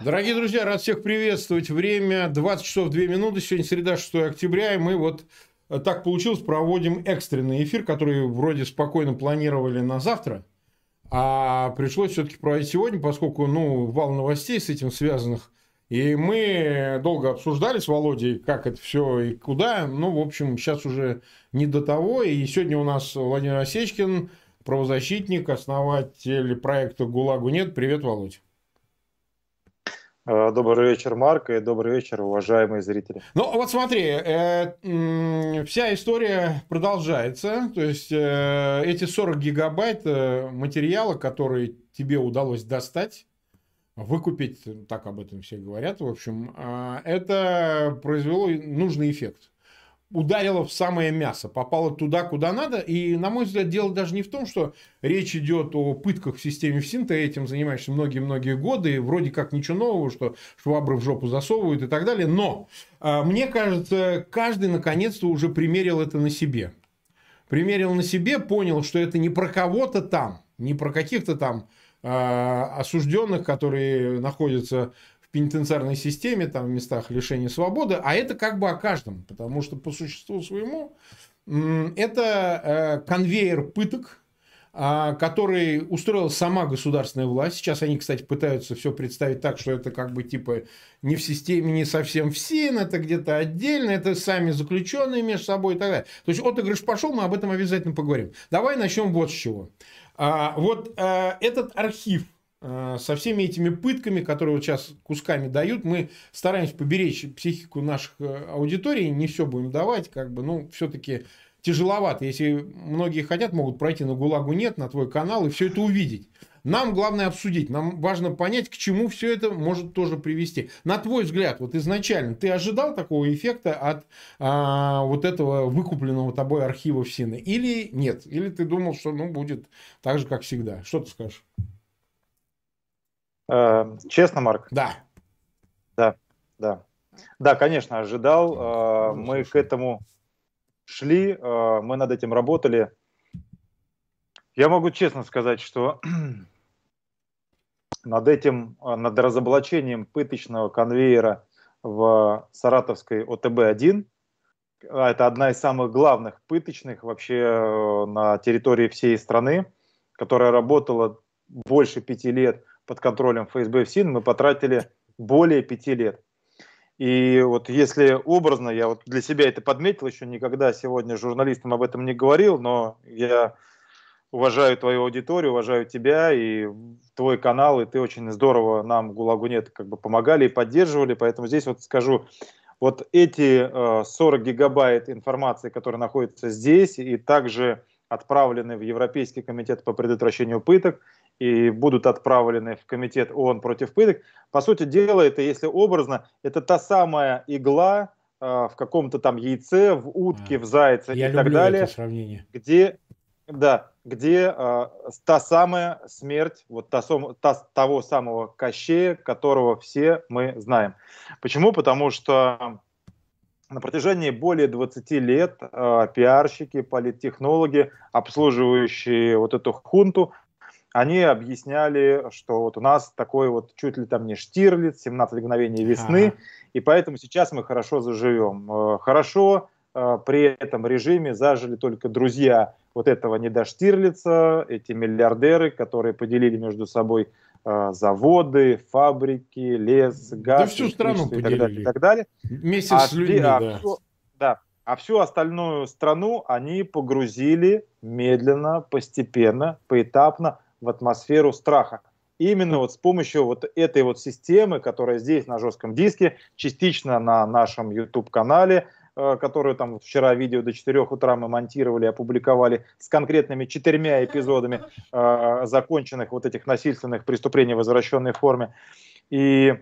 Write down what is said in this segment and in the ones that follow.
Дорогие друзья, рад всех приветствовать. Время 20 часов 2 минуты. Сегодня среда, 6 октября, и мы вот э, так получилось, проводим экстренный эфир, который вроде спокойно планировали на завтра, а пришлось все-таки проводить сегодня, поскольку, ну, вал новостей с этим связанных. И мы долго обсуждали с Володей, как это все и куда. Ну, в общем, сейчас уже не до того. И сегодня у нас Владимир Осечкин, правозащитник, основатель проекта «ГУЛАГу нет». Привет, Володь. Э, добрый вечер, Марк, и добрый вечер, уважаемые зрители. Ну, вот смотри, э, вся история продолжается. То есть, э, эти 40 гигабайт э, материала, которые тебе удалось достать, выкупить, так об этом все говорят, в общем, э, это произвело нужный эффект ударила в самое мясо, попала туда, куда надо. И, на мой взгляд, дело даже не в том, что речь идет о пытках в системе ФСИН, ты этим занимаешься многие-многие годы, и вроде как ничего нового, что швабры в жопу засовывают и так далее. Но, а, мне кажется, каждый наконец-то уже примерил это на себе. Примерил на себе, понял, что это не про кого-то там, не про каких-то там а, осужденных, которые находятся пенитенциарной системе, там, в местах лишения свободы, а это как бы о каждом, потому что по существу своему это э, конвейер пыток, а, который устроила сама государственная власть. Сейчас они, кстати, пытаются все представить так, что это как бы типа не в системе, не совсем в СИН, это где-то отдельно, это сами заключенные между собой и так далее. То есть отыгрыш пошел, мы об этом обязательно поговорим. Давай начнем вот с чего. А, вот а, этот архив Э, со всеми этими пытками, которые вот сейчас кусками дают, мы стараемся поберечь психику наших э, аудиторий, не все будем давать, как бы, ну, все-таки тяжеловато. Если многие хотят, могут пройти на ГУЛАГу нет, на твой канал и все это увидеть. Нам главное обсудить, нам важно понять, к чему все это может тоже привести. На твой взгляд, вот изначально, ты ожидал такого эффекта от а, вот этого выкупленного тобой архива в Сины? Или нет? Или ты думал, что ну, будет так же, как всегда? Что ты скажешь? Э, честно, Марк? Да. Да, да. Да, конечно, ожидал. Э, мы к этому шли, э, мы над этим работали. Я могу честно сказать, что над этим, над разоблачением пыточного конвейера в Саратовской ОТБ-1, а это одна из самых главных пыточных вообще на территории всей страны, которая работала больше пяти лет – под контролем ФСБ в СИН мы потратили более пяти лет. И вот если образно, я вот для себя это подметил, еще никогда сегодня журналистам об этом не говорил, но я уважаю твою аудиторию, уважаю тебя и твой канал, и ты очень здорово нам, ГУЛАГу нет, как бы помогали и поддерживали, поэтому здесь вот скажу, вот эти 40 э, гигабайт информации, которые находятся здесь и также отправлены в Европейский комитет по предотвращению пыток, и будут отправлены в комитет ООН против пыток. По сути дела, это, если образно, это та самая игла э, в каком-то там яйце, в утке, а, в зайце и так далее, где, да, где э, та самая смерть вот та, та, того самого Кощея, которого все мы знаем. Почему? Потому что на протяжении более 20 лет э, пиарщики, политтехнологи, обслуживающие вот эту хунту, они объясняли, что вот у нас такой вот чуть ли там не Штирлиц, 17 мгновений весны, ага. и поэтому сейчас мы хорошо заживем. Э, хорошо э, при этом режиме зажили только друзья вот этого не до Штирлица, эти миллиардеры, которые поделили между собой э, заводы, фабрики, лес, газ. Да всю страну и так далее. И так далее. Вместе а, с людьми, а, да. Все, да. А всю остальную страну они погрузили медленно, постепенно, поэтапно в атмосферу страха. Именно вот с помощью вот этой вот системы, которая здесь на жестком диске, частично на нашем YouTube-канале, э, которую там вчера видео до 4 утра мы монтировали, опубликовали с конкретными четырьмя эпизодами э, законченных вот этих насильственных преступлений в возвращенной форме. И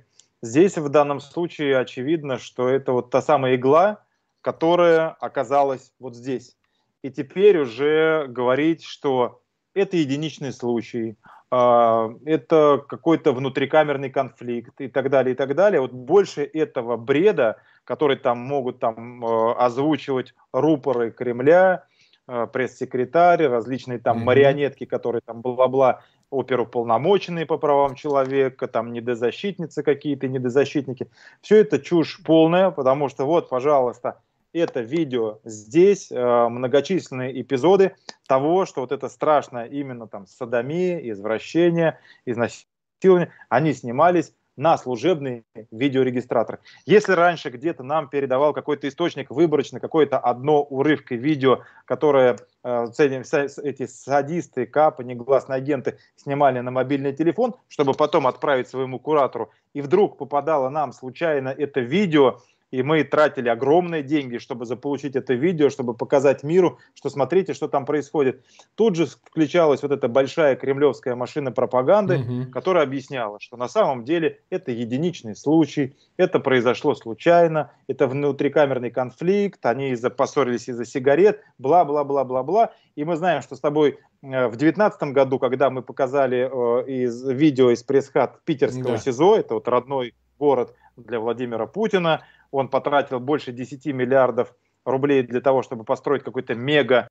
здесь в данном случае очевидно, что это вот та самая игла, которая оказалась вот здесь. И теперь уже говорить, что это единичный случай, а, это какой-то внутрикамерный конфликт и так далее, и так далее. Вот больше этого бреда, который там могут там э, озвучивать рупоры Кремля, э, пресс-секретарь, различные там марионетки, которые там бла-бла оперуполномоченные по правам человека, там недозащитницы какие-то, недозащитники. Все это чушь полная, потому что вот, пожалуйста, это видео здесь, э, многочисленные эпизоды того, что вот это страшное именно там садомия, извращение, изнасилование, они снимались на служебный видеорегистратор. Если раньше где-то нам передавал какой-то источник выборочно, какое-то одно урывкой видео, которое э, эти садисты, капы, негласные агенты снимали на мобильный телефон, чтобы потом отправить своему куратору, и вдруг попадало нам случайно это видео, и мы тратили огромные деньги, чтобы заполучить это видео, чтобы показать миру, что смотрите, что там происходит. Тут же включалась вот эта большая кремлевская машина пропаганды, угу. которая объясняла, что на самом деле это единичный случай, это произошло случайно, это внутрикамерный конфликт, они из-за поссорились из-за сигарет, бла-бла-бла-бла-бла. И мы знаем, что с тобой э, в 2019 году, когда мы показали э, из видео из пресс-хат питерского да. СИЗО, это вот родной город для Владимира Путина, он потратил больше 10 миллиардов рублей для того, чтобы построить какой-то мега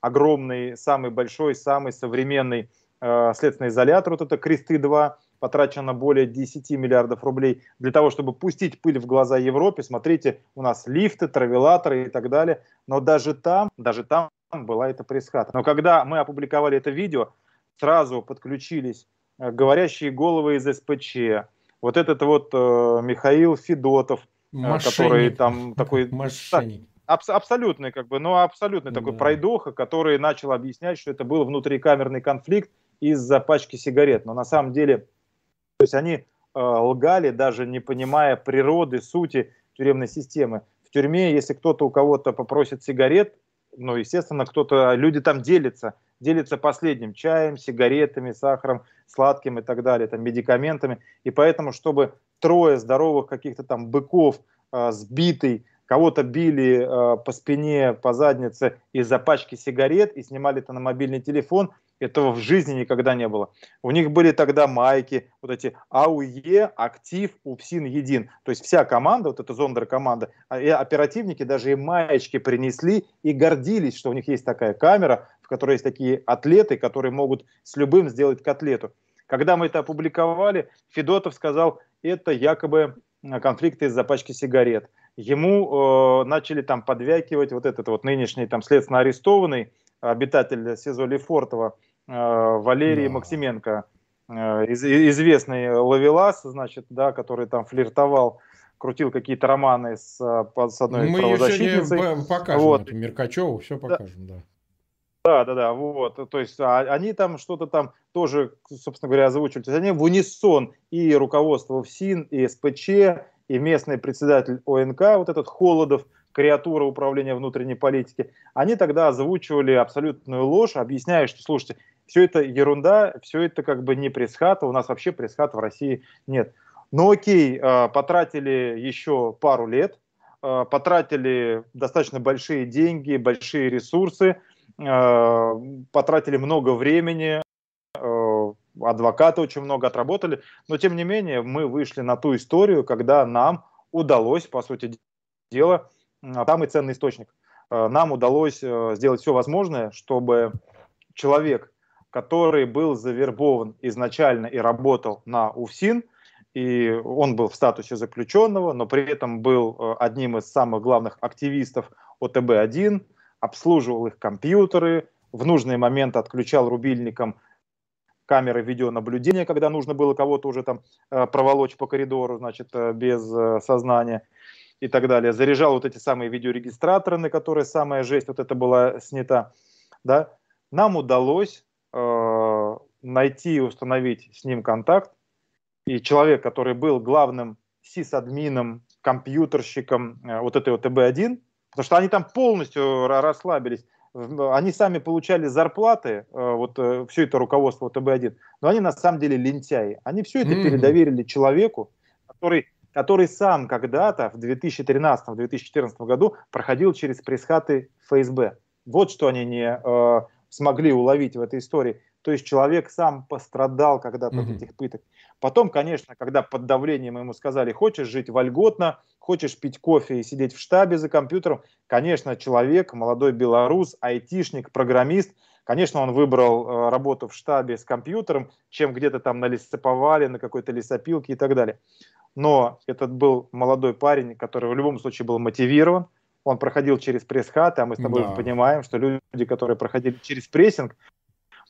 огромный, самый большой, самый современный э, следственный изолятор, вот это Кресты-2, потрачено более 10 миллиардов рублей для того, чтобы пустить пыль в глаза Европе. Смотрите, у нас лифты, травелаторы и так далее. Но даже там, даже там была эта пресс-хата. Но когда мы опубликовали это видео, сразу подключились э, говорящие головы из СПЧ, вот этот вот э, Михаил Федотов, э, Мошенник. который там такой... Мошенник. Аб- абсолютный, как бы, ну, абсолютный да. такой пройдоха, который начал объяснять, что это был внутрикамерный конфликт из-за пачки сигарет. Но на самом деле, то есть они э, лгали, даже не понимая природы, сути тюремной системы. В тюрьме, если кто-то у кого-то попросит сигарет, ну, естественно, кто-то, люди там делятся делится последним чаем, сигаретами, сахаром, сладким и так далее, там, медикаментами. И поэтому, чтобы трое здоровых каких-то там быков э, сбитый, кого-то били э, по спине, по заднице из-за пачки сигарет и снимали это на мобильный телефон, этого в жизни никогда не было. У них были тогда майки, вот эти АУЕ, Актив, УПСИН, Един. То есть вся команда, вот эта зондер команда, а, оперативники даже и маечки принесли и гордились, что у них есть такая камера, которой есть такие атлеты, которые могут с любым сделать котлету. Когда мы это опубликовали, Федотов сказал, это якобы конфликты из-за пачки сигарет. Ему э, начали там подвякивать вот этот вот нынешний там следственно арестованный обитатель СИЗО Лефортово, Э, Валерий да. Максименко, э, известный ловелас, значит, да, который там флиртовал, крутил какие-то романы с, э, с одной Мы правозащитницей. Мы ее покажем, вот. эту Меркачеву, все покажем, да. Да, да, да, вот, то есть а, они там что-то там тоже, собственно говоря, озвучивали, то есть они в унисон и руководство ФСИН, и СПЧ, и местный председатель ОНК, вот этот Холодов, креатура управления внутренней политики, они тогда озвучивали абсолютную ложь, объясняя, что, слушайте, все это ерунда, все это как бы не пресс-хата, у нас вообще пресс-хат в России нет. Ну окей, а, потратили еще пару лет, а, потратили достаточно большие деньги, большие ресурсы, потратили много времени, адвокаты очень много отработали, но тем не менее мы вышли на ту историю, когда нам удалось, по сути дела, там и ценный источник, нам удалось сделать все возможное, чтобы человек, который был завербован изначально и работал на УФСИН, и он был в статусе заключенного, но при этом был э, одним из самых главных активистов ОТБ-1, обслуживал их компьютеры, в нужный момент отключал рубильником камеры видеонаблюдения, когда нужно было кого-то уже там э, проволочь по коридору, значит, э, без сознания и так далее. Заряжал вот эти самые видеорегистраторы, на которые самая жесть вот это была снята. Да? Нам удалось э, найти и установить с ним контакт. И человек, который был главным сисадмином, компьютерщиком э, вот этой ОТБ-1, потому что они там полностью расслабились, они сами получали зарплаты, э, вот э, все это руководство ОТБ-1, но они на самом деле лентяи. Они все это mm-hmm. передоверили человеку, который, который сам когда-то в 2013-2014 году проходил через пресс-хаты ФСБ. Вот что они не э, смогли уловить в этой истории. То есть человек сам пострадал когда-то mm-hmm. от этих пыток. Потом, конечно, когда под давлением ему сказали, хочешь жить вольготно, хочешь пить кофе и сидеть в штабе за компьютером, конечно, человек, молодой белорус, айтишник, программист, Конечно, он выбрал э, работу в штабе с компьютером, чем где-то там на лесоповале, на какой-то лесопилке и так далее. Но этот был молодой парень, который в любом случае был мотивирован, он проходил через пресс-хат, а мы с тобой да. понимаем, что люди, которые проходили через прессинг,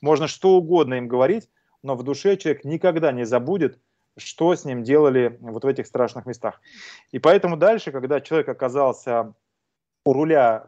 можно что угодно им говорить, но в душе человек никогда не забудет, что с ним делали вот в этих страшных местах. И поэтому дальше, когда человек оказался у руля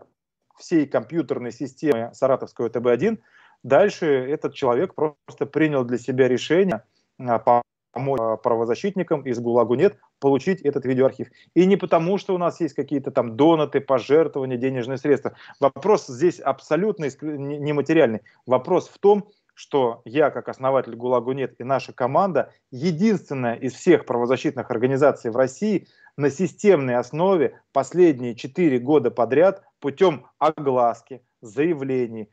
всей компьютерной системы Саратовского ТБ-1, дальше этот человек просто принял для себя решение а, помочь а, правозащитникам из ГУЛАГу нет получить этот видеоархив. И не потому, что у нас есть какие-то там донаты, пожертвования, денежные средства. Вопрос здесь абсолютно нематериальный. Вопрос в том, что я, как основатель ГУЛАГу нет, и наша команда, единственная из всех правозащитных организаций в России на системной основе последние четыре года подряд путем огласки, заявлений,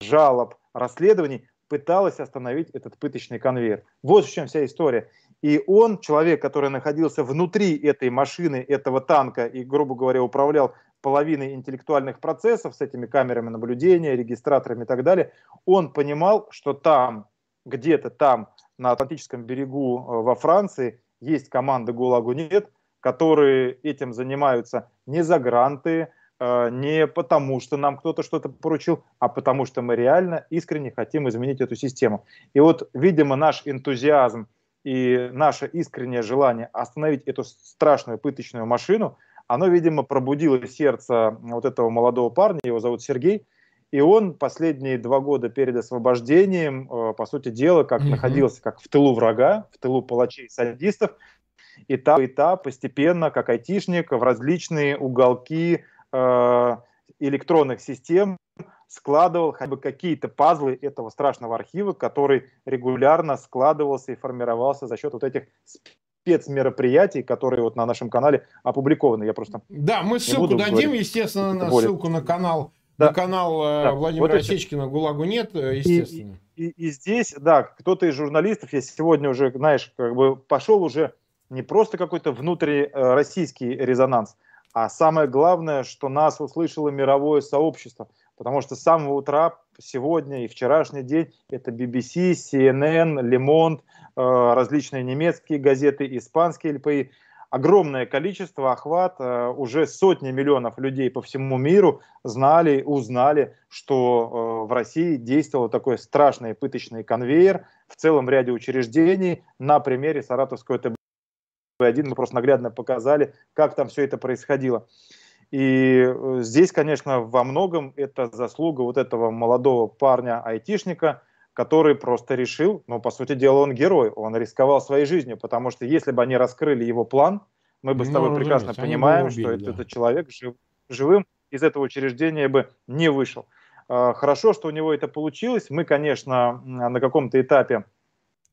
жалоб, расследований пыталась остановить этот пыточный конвейер. Вот в чем вся история. И он, человек, который находился внутри этой машины, этого танка и, грубо говоря, управлял половиной интеллектуальных процессов с этими камерами наблюдения, регистраторами и так далее, он понимал, что там, где-то там, на Атлантическом берегу э, во Франции, есть команда ГУЛАГу нет, которые этим занимаются не за гранты, э, не потому, что нам кто-то что-то поручил, а потому что мы реально искренне хотим изменить эту систему. И вот, видимо, наш энтузиазм и наше искреннее желание остановить эту страшную пыточную машину – оно, видимо, пробудило сердце вот этого молодого парня, его зовут Сергей, и он последние два года перед освобождением, э, по сути дела, как mm-hmm. находился как в тылу врага, в тылу палачей садистов, этап этап постепенно, как айтишник, в различные уголки э, электронных систем складывал хотя бы какие-то пазлы этого страшного архива, который регулярно складывался и формировался за счет вот этих спецмероприятий, которые вот на нашем канале опубликованы. Я просто да, мы ссылку дадим, говорить. естественно, на более... ссылку на канал, да. на канал э, да. Владимира вот Осечкина «ГУЛАГу нет», э, естественно. И, и, и здесь, да, кто-то из журналистов, я сегодня уже, знаешь, как бы пошел уже не просто какой-то внутренний э, российский резонанс, а самое главное, что нас услышало мировое сообщество, потому что с самого утра сегодня и вчерашний день это BBC, CNN, Le Monde, различные немецкие газеты, испанские ЛПИ. Огромное количество, охват, э, уже сотни миллионов людей по всему миру знали, узнали, что э, в России действовал такой страшный пыточный конвейер в целом ряде учреждений. На примере Саратовского ТБ-1 мы просто наглядно показали, как там все это происходило. И здесь, конечно, во многом это заслуга вот этого молодого парня-айтишника – который просто решил, ну, по сути дела, он герой, он рисковал своей жизнью, потому что если бы они раскрыли его план, мы бы с тобой ну, прекрасно понимаем, убили, что да. этот, этот человек жив, живым из этого учреждения бы не вышел. А, хорошо, что у него это получилось. Мы, конечно, на каком-то этапе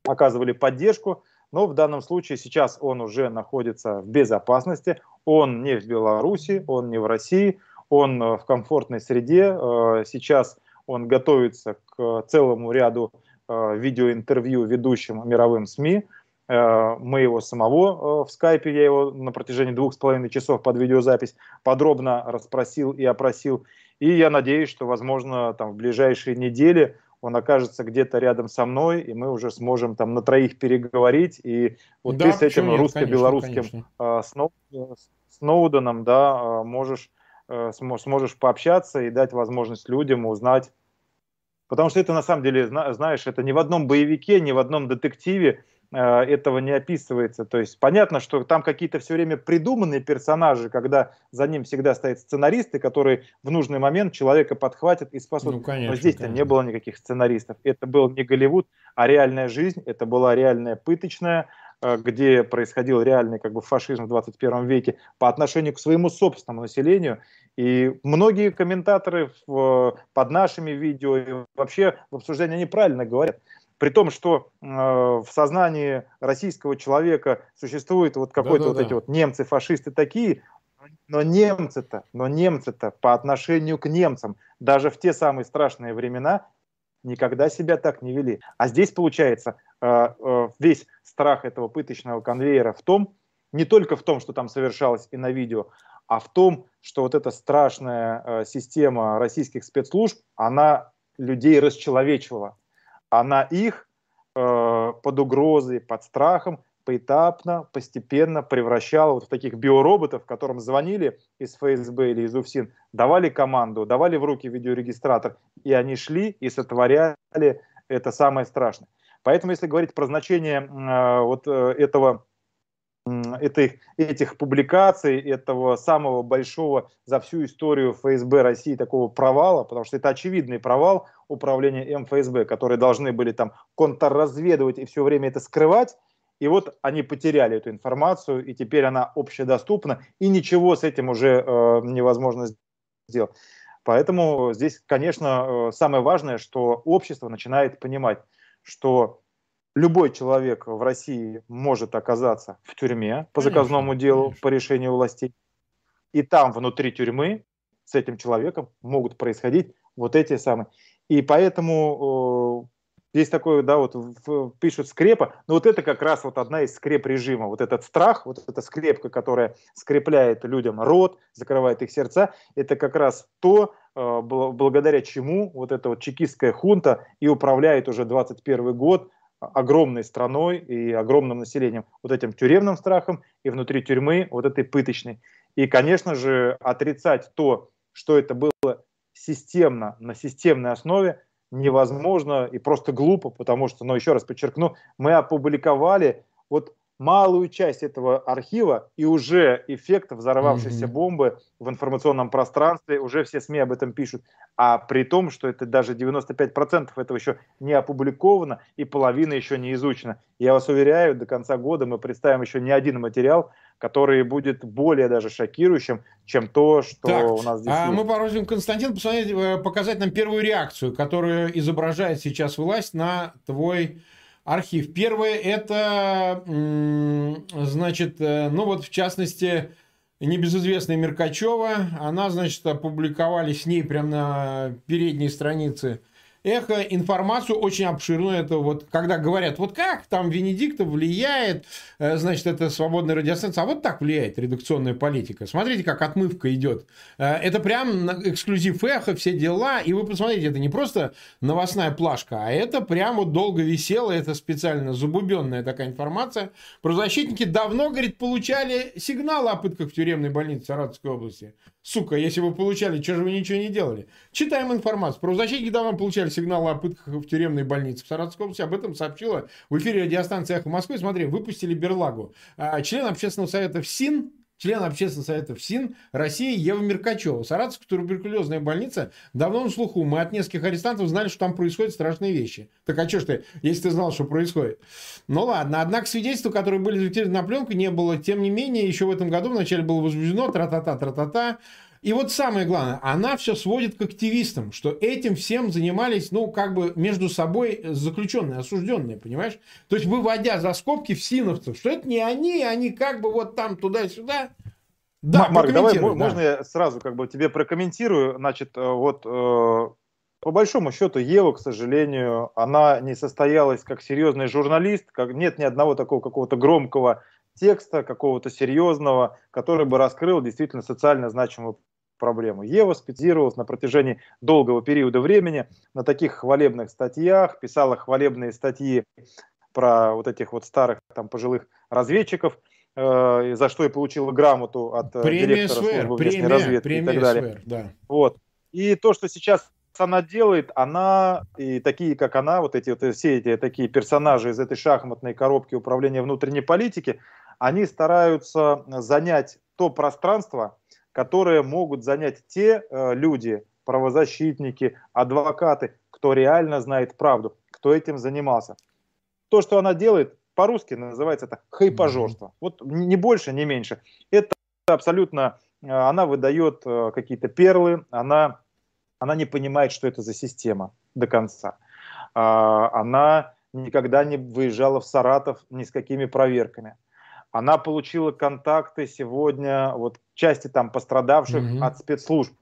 оказывали поддержку, но в данном случае сейчас он уже находится в безопасности. Он не в Беларуси, он не в России, он э, в комфортной среде. Э, сейчас он готовится к целому ряду э, видеоинтервью ведущим мировым СМИ. Мы его самого в скайпе, я его на протяжении двух с половиной часов под видеозапись подробно расспросил и опросил. И я надеюсь, что, возможно, там, в ближайшие недели он окажется где-то рядом со мной, и мы уже сможем там на троих переговорить. И вот да, ты с этим русско-белорусским Сноуденом да, можешь сможешь пообщаться и дать возможность людям узнать Потому что это на самом деле, знаешь, это ни в одном боевике, ни в одном детективе э, этого не описывается. То есть понятно, что там какие-то все время придуманные персонажи, когда за ним всегда стоят сценаристы, которые в нужный момент человека подхватят и спасут. Ну, конечно, Но здесь-то не было никаких сценаристов. Это был не Голливуд, а реальная жизнь. Это была реальная пыточная, э, где происходил реальный как бы, фашизм в 21 веке по отношению к своему собственному населению. И многие комментаторы в, под нашими видео и вообще в обсуждении неправильно говорят. При том, что э, в сознании российского человека существуют вот какой-то вот эти вот немцы, фашисты такие, но немцы-то, но немцы-то по отношению к немцам, даже в те самые страшные времена, никогда себя так не вели. А здесь получается э, э, весь страх этого пыточного конвейера в том, не только в том, что там совершалось и на видео, а в том, что вот эта страшная э, система российских спецслужб, она людей расчеловечивала. Она их э, под угрозой, под страхом поэтапно, постепенно превращала вот в таких биороботов, которым звонили из ФСБ или из УФСИН, давали команду, давали в руки видеорегистратор, и они шли и сотворяли это самое страшное. Поэтому, если говорить про значение э, вот э, этого этих, этих публикаций, этого самого большого за всю историю ФСБ России такого провала, потому что это очевидный провал управления МФСБ, которые должны были там контрразведывать и все время это скрывать, и вот они потеряли эту информацию, и теперь она общедоступна, и ничего с этим уже э, невозможно сделать. Поэтому здесь, конечно, э, самое важное, что общество начинает понимать, что любой человек в России может оказаться в тюрьме по заказному делу, конечно. по решению властей. И там, внутри тюрьмы, с этим человеком могут происходить вот эти самые. И поэтому э, здесь такое, да, вот в, пишут скрепа, но вот это как раз вот одна из скреп режима. Вот этот страх, вот эта скрепка, которая скрепляет людям рот, закрывает их сердца, это как раз то, э, благодаря чему вот эта вот чекистская хунта и управляет уже 21 год огромной страной и огромным населением, вот этим тюремным страхом и внутри тюрьмы вот этой пыточной. И, конечно же, отрицать то, что это было системно, на системной основе, невозможно и просто глупо, потому что, но еще раз подчеркну, мы опубликовали вот малую часть этого архива, и уже эффект взорвавшейся mm-hmm. бомбы в информационном пространстве, уже все СМИ об этом пишут. А при том, что это даже 95% этого еще не опубликовано, и половина еще не изучена. Я вас уверяю, до конца года мы представим еще не один материал, который будет более даже шокирующим, чем то, что так, у нас здесь а есть. Мы попросим Константин посмотреть, э, показать нам первую реакцию, которую изображает сейчас власть на твой архив. Первое это, значит, э, ну вот в частности, небезызвестная Меркачева. Она, значит, опубликовали с ней прямо на передней странице эхо информацию очень обширную. Это вот когда говорят, вот как там Венедиктов влияет, э, значит, это свободная радиостанция, а вот так влияет редакционная политика. Смотрите, как отмывка идет. Э, это прям эксклюзив эхо, все дела. И вы посмотрите, это не просто новостная плашка, а это прям вот долго висело, это специально забубенная такая информация. Правозащитники давно, говорит, получали сигналы о пытках в тюремной больнице Саратовской области. Сука, если вы получали, что же вы ничего не делали? Читаем информацию. Правозащитники давно получали сигналы о пытках в тюремной больнице в Саратовской области. Об этом сообщила в эфире радиостанции «Эхо Москвы». Смотри, выпустили Берлагу. А, член общественного совета ФСИН член общественного совета ФСИН России Ева Меркачева. Саратовская туберкулезная больница давно на слуху. Мы от нескольких арестантов знали, что там происходят страшные вещи. Так а что ж ты, если ты знал, что происходит? Ну ладно, однако свидетельства, которые были зафиксированы на пленку, не было. Тем не менее, еще в этом году вначале было возбуждено тра-та-та, тра-та-та. И вот самое главное, она все сводит к активистам, что этим всем занимались, ну, как бы между собой заключенные, осужденные, понимаешь? То есть, выводя за скобки всиновцев, что это не они, они как бы вот там туда-сюда. Да, Марк, давай, да. можно я сразу как бы тебе прокомментирую? Значит, э, вот э, по большому счету Ева, к сожалению, она не состоялась как серьезный журналист, как нет ни одного такого какого-то громкого текста, какого-то серьезного, который бы раскрыл действительно социально значимую проблему. Ева специализировалась на протяжении долгого периода времени на таких хвалебных статьях, писала хвалебные статьи про вот этих вот старых там пожилых разведчиков, э, за что и получила грамоту от э, премия директора СВР, службы внешней премия, разведки премия и так далее. СВР, да. Вот. И то, что сейчас она делает, она и такие, как она, вот эти вот все эти такие персонажи из этой шахматной коробки управления внутренней политики, они стараются занять то пространство, которые могут занять те э, люди, правозащитники, адвокаты, кто реально знает правду, кто этим занимался. То, что она делает, по-русски называется это хайпажорство. Вот не больше, не меньше. Это абсолютно, э, она выдает э, какие-то перлы, она, она не понимает, что это за система до конца. Э, она никогда не выезжала в Саратов ни с какими проверками она получила контакты сегодня, вот части там пострадавших mm-hmm. от спецслужб.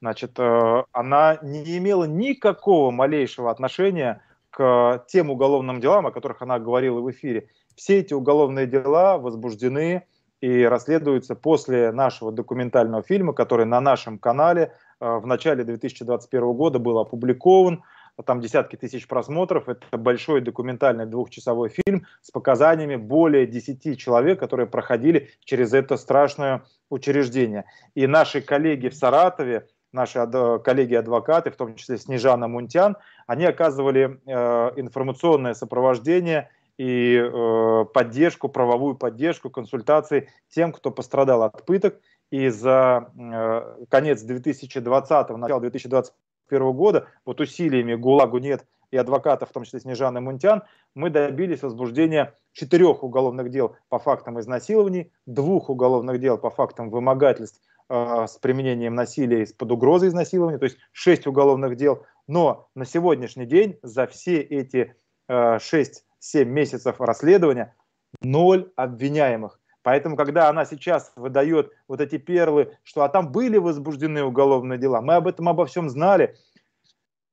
Значит, э, она не имела никакого малейшего отношения к тем уголовным делам, о которых она говорила в эфире. Все эти уголовные дела возбуждены и расследуются после нашего документального фильма, который на нашем канале в начале 2021 года был опубликован там десятки тысяч просмотров. Это большой документальный двухчасовой фильм с показаниями более 10 человек, которые проходили через это страшное учреждение. И наши коллеги в Саратове, наши коллеги-адвокаты, в том числе Снежана Мунтян, они оказывали э, информационное сопровождение и э, поддержку, правовую поддержку, консультации тем, кто пострадал от пыток. И за э, конец 2020, начало 2021 2021 года, вот усилиями ГУЛАГу нет и адвокатов, в том числе Снежаны Мунтян, мы добились возбуждения четырех уголовных дел по фактам изнасилований, двух уголовных дел по фактам вымогательств э, с применением насилия под угрозой изнасилования, то есть шесть уголовных дел. Но на сегодняшний день за все эти э, 6-7 месяцев расследования ноль обвиняемых. Поэтому, когда она сейчас выдает вот эти перлы, что а там были возбуждены уголовные дела, мы об этом обо всем знали.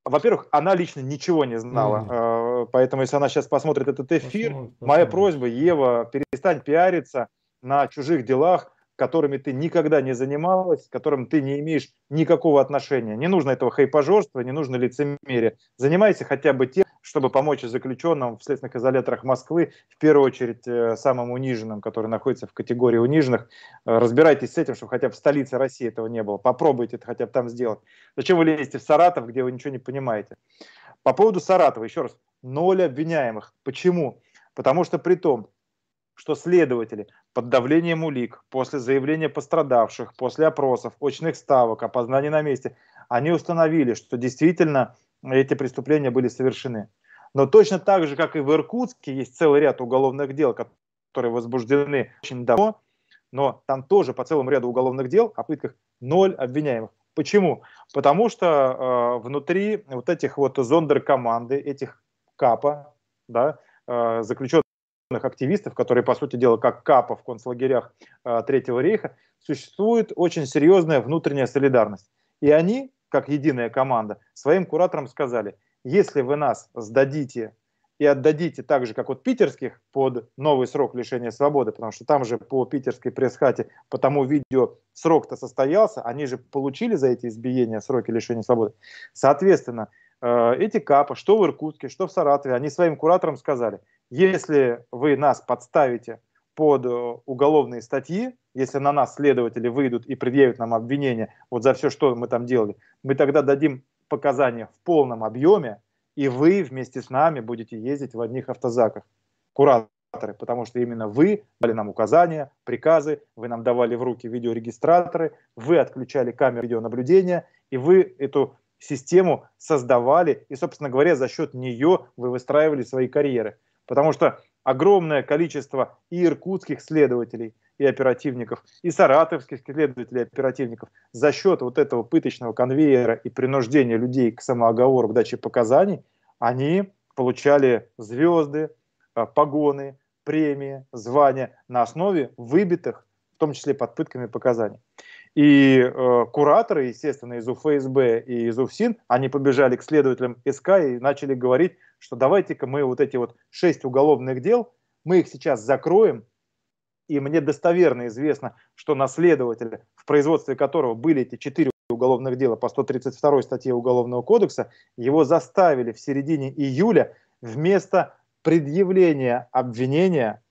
Во-первых, она лично ничего не знала. Mm. Поэтому, если она сейчас посмотрит этот эфир, посмотрим, посмотрим. моя просьба, Ева, перестань пиариться на чужих делах, которыми ты никогда не занималась, к которым ты не имеешь никакого отношения. Не нужно этого хайпажорства, не нужно лицемерия. Занимайся хотя бы тем, чтобы помочь заключенным в следственных изоляторах Москвы, в первую очередь э, самым униженным, который находится в категории униженных. Э, разбирайтесь с этим, чтобы хотя бы в столице России этого не было. Попробуйте это хотя бы там сделать. Зачем вы лезете в Саратов, где вы ничего не понимаете? По поводу Саратова, еще раз, ноль обвиняемых. Почему? Потому что при том, что следователи под давлением улик, после заявления пострадавших, после опросов, очных ставок, опознаний на месте, они установили, что действительно эти преступления были совершены. Но точно так же, как и в Иркутске, есть целый ряд уголовных дел, которые возбуждены очень давно, но там тоже по целому ряду уголовных дел о пытках ноль обвиняемых. Почему? Потому что э, внутри вот этих вот зондеркоманды, этих КАПа, да, э, заключенных активистов, которые, по сути дела, как КАПа в концлагерях э, Третьего рейха, существует очень серьезная внутренняя солидарность. И они, как единая команда, своим кураторам сказали, если вы нас сдадите и отдадите так же, как вот питерских, под новый срок лишения свободы, потому что там же по питерской пресс-хате, по тому видео срок-то состоялся, они же получили за эти избиения сроки лишения свободы. Соответственно, э, эти КАПы, что в Иркутске, что в Саратове, они своим кураторам сказали – если вы нас подставите под э, уголовные статьи, если на нас следователи выйдут и предъявят нам обвинение вот за все, что мы там делали, мы тогда дадим показания в полном объеме, и вы вместе с нами будете ездить в одних автозаках. Кураторы, потому что именно вы дали нам указания, приказы, вы нам давали в руки видеорегистраторы, вы отключали камеры видеонаблюдения, и вы эту систему создавали, и, собственно говоря, за счет нее вы выстраивали свои карьеры. Потому что огромное количество и иркутских следователей, и оперативников, и саратовских следователей оперативников за счет вот этого пыточного конвейера и принуждения людей к самооговору, к даче показаний, они получали звезды, а, погоны, премии, звания на основе выбитых, в том числе под пытками показаний. И э, кураторы, естественно, из УФСБ и из УФСИН, они побежали к следователям СК и начали говорить, что давайте-ка мы вот эти вот шесть уголовных дел, мы их сейчас закроем, и мне достоверно известно, что на следователя, в производстве которого были эти четыре уголовных дела по 132 статье Уголовного кодекса, его заставили в середине июля вместо предъявления обвинения,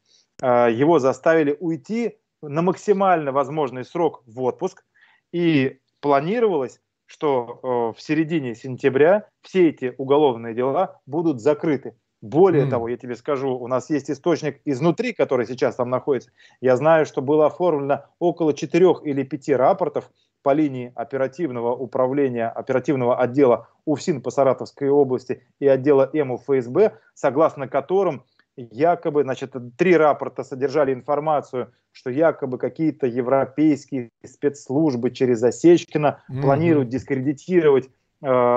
э, его заставили уйти на максимально возможный срок в отпуск, и планировалось, что э, в середине сентября все эти уголовные дела будут закрыты. Более mm. того, я тебе скажу, у нас есть источник изнутри, который сейчас там находится. Я знаю, что было оформлено около четырех или пяти рапортов по линии оперативного управления, оперативного отдела УФСИН по Саратовской области и отдела МУ ФСБ, согласно которым якобы, значит, три рапорта содержали информацию, что якобы какие-то европейские спецслужбы через Осечкина mm-hmm. планируют дискредитировать, э,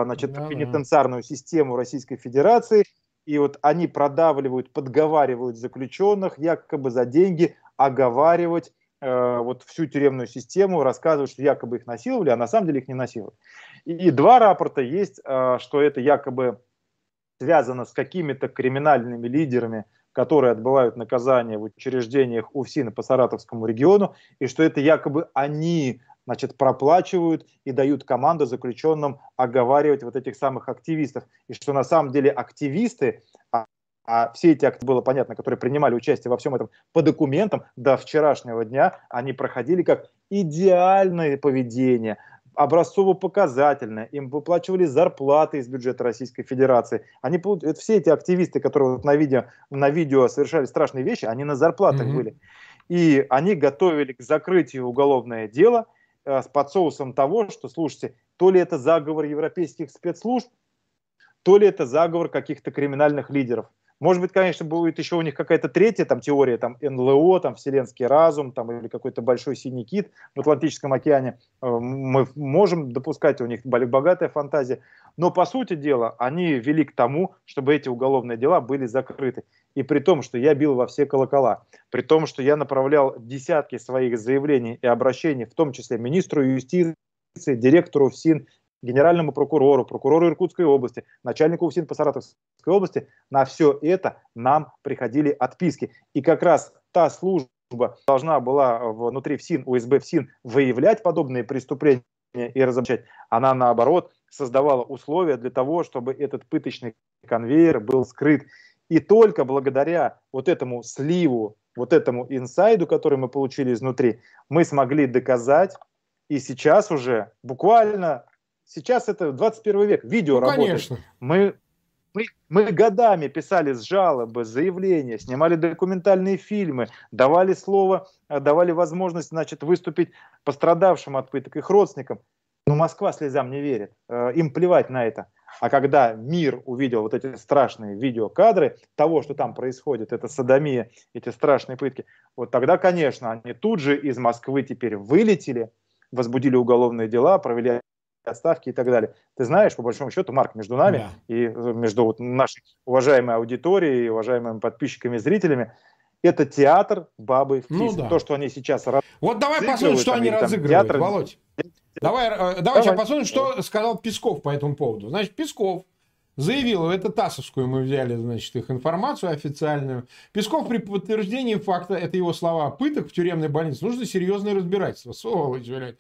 значит, mm-hmm. пенитенциарную систему Российской Федерации, и вот они продавливают, подговаривают заключенных якобы за деньги оговаривать э, вот всю тюремную систему, рассказывают, что якобы их насиловали, а на самом деле их не насиловали. И, и два рапорта есть, э, что это якобы связано с какими-то криминальными лидерами, которые отбывают наказание в учреждениях УФСИНа по Саратовскому региону, и что это якобы они значит, проплачивают и дают команду заключенным оговаривать вот этих самых активистов. И что на самом деле активисты, а, а все эти акты было понятно, которые принимали участие во всем этом по документам до вчерашнего дня, они проходили как идеальное поведение, образцово-показательное, им выплачивали зарплаты из бюджета Российской Федерации. Они, это все эти активисты, которые вот на, видео, на видео совершали страшные вещи, они на зарплатах mm-hmm. были. И они готовили к закрытию уголовное дело э, с подсоусом того, что, слушайте, то ли это заговор европейских спецслужб, то ли это заговор каких-то криминальных лидеров. Может быть, конечно, будет еще у них какая-то третья там теория, там НЛО, там вселенский разум, там или какой-то большой синий кит в Атлантическом океане. Э, мы можем допускать, у них богатая фантазия. Но, по сути дела, они вели к тому, чтобы эти уголовные дела были закрыты. И при том, что я бил во все колокола, при том, что я направлял десятки своих заявлений и обращений, в том числе министру юстиции, директору ФСИН генеральному прокурору, прокурору Иркутской области, начальнику УФСИН по Саратовской области, на все это нам приходили отписки. И как раз та служба должна была внутри ФСИН, УСБ ФСИН выявлять подобные преступления и разоблачать. Она, наоборот, создавала условия для того, чтобы этот пыточный конвейер был скрыт. И только благодаря вот этому сливу, вот этому инсайду, который мы получили изнутри, мы смогли доказать, и сейчас уже буквально Сейчас это 21 век, видео ну, работает. Конечно. Мы, мы, мы годами писали с жалобы, заявления, снимали документальные фильмы, давали слово, э, давали возможность значит, выступить пострадавшим от пыток, их родственникам. Но Москва слезам не верит, э, им плевать на это. А когда мир увидел вот эти страшные видеокадры того, что там происходит, это садомия, эти страшные пытки, вот тогда, конечно, они тут же из Москвы теперь вылетели, возбудили уголовные дела, провели отставки и так далее. Ты знаешь, по большому счету, Марк, между нами да. и э, между вот нашей уважаемой аудиторией, уважаемыми подписчиками и зрителями, это театр бабы в ну, да. То, что они сейчас Вот давай посмотрим, что они разыгрывают, театр... Володь. Давай, э, давай, сейчас посмотрим, что сказал Песков по этому поводу. Значит, Песков заявил, это ТАССовскую мы взяли, значит, их информацию официальную. Песков при подтверждении факта, это его слова, пыток в тюремной больнице, нужно серьезное разбирательство. Сволочь, блядь.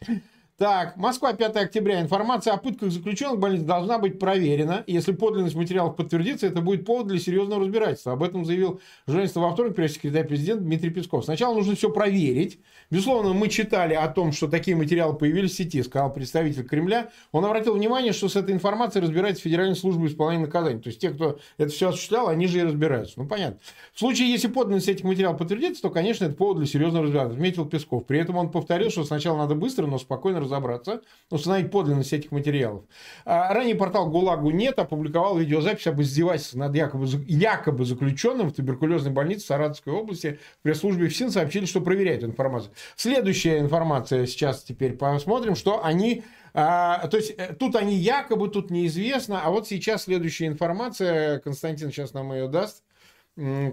Так, Москва, 5 октября. Информация о пытках заключенных в больнице должна быть проверена. Если подлинность материалов подтвердится, это будет повод для серьезного разбирательства. Об этом заявил журналист во вторник пресс-секретарь президента Дмитрий Песков. Сначала нужно все проверить. Безусловно, мы читали о том, что такие материалы появились в сети, сказал представитель Кремля. Он обратил внимание, что с этой информацией разбирается Федеральная служба исполнения наказаний. То есть те, кто это все осуществлял, они же и разбираются. Ну, понятно. В случае, если подлинность этих материалов подтвердится, то, конечно, это повод для серьезного разбирательства, отметил Песков. При этом он повторил, что сначала надо быстро, но спокойно разобраться, установить подлинность этих материалов. А ранее портал ГУЛАГу нет опубликовал видеозапись об издевательстве над якобы, якобы заключенным в туберкулезной больнице Саратовской области. В пресс-службе ФСИН сообщили, что проверяют информацию. Следующая информация сейчас теперь посмотрим, что они а, то есть э, тут они якобы, тут неизвестно, а вот сейчас следующая информация, Константин сейчас нам ее даст,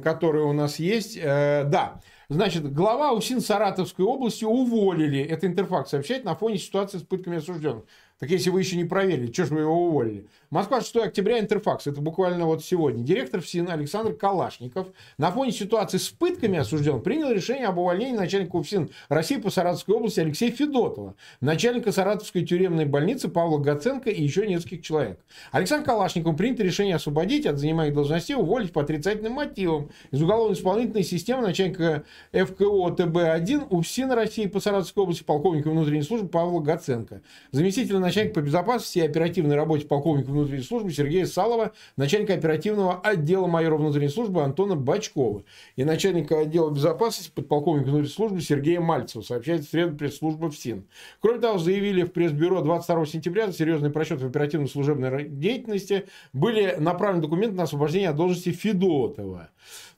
которая у нас есть. Э, да, Значит, глава УСИН Саратовской области уволили. Это Интерфакс сообщает на фоне ситуации с пытками осужденных. Так если вы еще не проверили, что же вы его уволили? Москва, 6 октября, Интерфакс. Это буквально вот сегодня. Директор ФСИН Александр Калашников на фоне ситуации с пытками осужден принял решение об увольнении начальника ФСИН России по Саратовской области Алексея Федотова, начальника Саратовской тюремной больницы Павла Гаценко и еще нескольких человек. Александр Калашников принято решение освободить от занимаемых должностей, уволить по отрицательным мотивам. Из уголовно-исполнительной системы начальника ФКО ТБ-1 УФСИН России по Саратовской области полковника внутренней службы Павла Гаценко. Заместитель начальника по безопасности и оперативной работе полковника внутренней службы Сергея Салова, начальника оперативного отдела майора внутренней службы Антона Бачкова и начальника отдела безопасности подполковника внутренней службы Сергея Мальцева, сообщает в среду пресс-служба ФСИН. Кроме того, заявили в пресс-бюро 22 сентября за серьезный просчет в оперативно-служебной деятельности были направлены документы на освобождение от должности Федотова.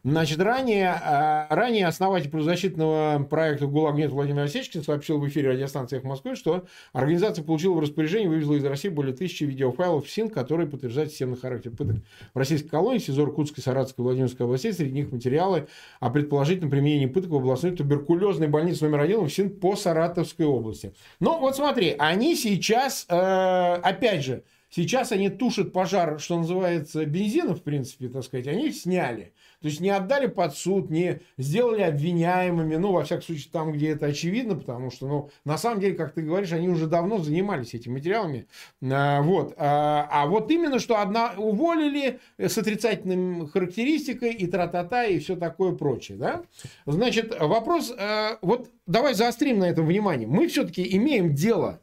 Значит, ранее, а, ранее основатель правозащитного проекта «ГУЛАГ нет» Владимир Осечкин сообщил в эфире радиостанции «Эхо Москвы», что организация получила в распоряжение вывезла из России более тысячи видеофайлов СИН, которые подтверждают системный характер пыток в российской колонии, СИЗО Иркутской, Саратовской, Владимирской областей. Среди них материалы о предположительном применении пыток в областной туберкулезной больнице номер один в СИН по Саратовской области. Ну, вот смотри, они сейчас, э, опять же, Сейчас они тушат пожар, что называется, бензина, в принципе, так сказать, они сняли. То есть не отдали под суд, не сделали обвиняемыми, ну, во всяком случае, там, где это очевидно, потому что, ну, на самом деле, как ты говоришь, они уже давно занимались этими материалами. А, вот. А, а вот именно, что одна уволили с отрицательным характеристикой и тра-та-та, и все такое прочее, да? Значит, вопрос, а, вот давай заострим на этом внимание. Мы все-таки имеем дело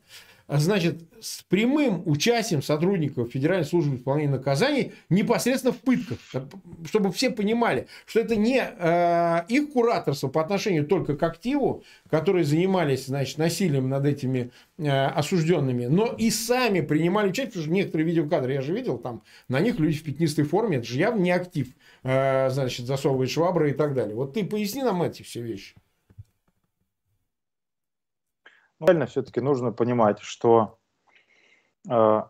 значит, с прямым участием сотрудников Федеральной службы исполнения наказаний непосредственно в пытках, чтобы все понимали, что это не э, их кураторство по отношению только к активу, которые занимались значит, насилием над этими э, осужденными, но и сами принимали участие, потому что некоторые видеокадры я же видел, там на них люди в пятнистой форме, это же явно не актив, э, значит, засовывает швабры и так далее. Вот ты поясни нам эти все вещи. Реально все-таки нужно понимать, что э,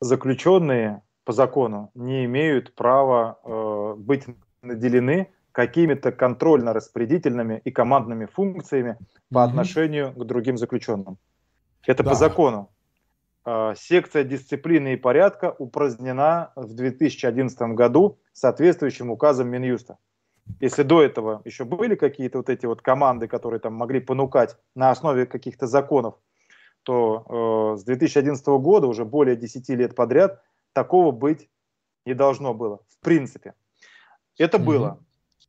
заключенные по закону не имеют права э, быть наделены какими-то контрольно-распорядительными и командными функциями по mm-hmm. отношению к другим заключенным. Это да. по закону. Э, секция дисциплины и порядка упразднена в 2011 году соответствующим указом Минюста. Если до этого еще были какие-то вот эти вот команды, которые там могли понукать на основе каких-то законов, то э, с 2011 года, уже более 10 лет подряд, такого быть не должно было, в принципе. Это mm-hmm. было.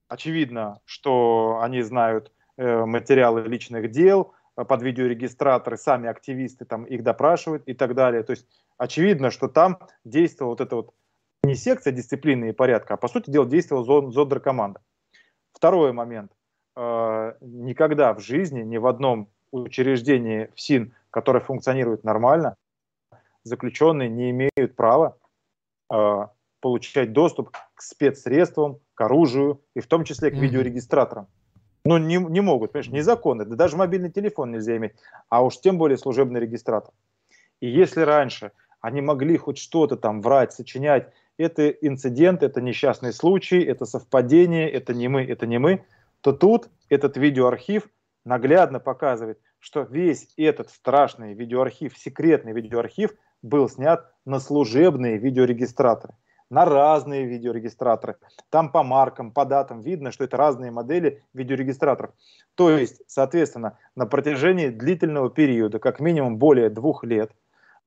Очевидно, что они знают э, материалы личных дел, э, под видеорегистраторы, сами активисты там их допрашивают и так далее. То есть очевидно, что там действовала вот эта вот не секция дисциплины и порядка, а по сути дела действовала зондеркоманда. Второй момент. Э, никогда в жизни ни в одном учреждении ФСИН, которое функционирует нормально, заключенные не имеют права э, получать доступ к спецсредствам, к оружию и в том числе к видеорегистраторам. Ну, не, не могут, понимаешь, незаконно. Да даже мобильный телефон нельзя иметь, а уж тем более служебный регистратор. И если раньше они могли хоть что-то там врать, сочинять, это инцидент, это несчастный случай, это совпадение, это не мы, это не мы, то тут этот видеоархив наглядно показывает, что весь этот страшный видеоархив, секретный видеоархив был снят на служебные видеорегистраторы, на разные видеорегистраторы. Там по маркам, по датам видно, что это разные модели видеорегистраторов. То есть, соответственно, на протяжении длительного периода, как минимум более двух лет,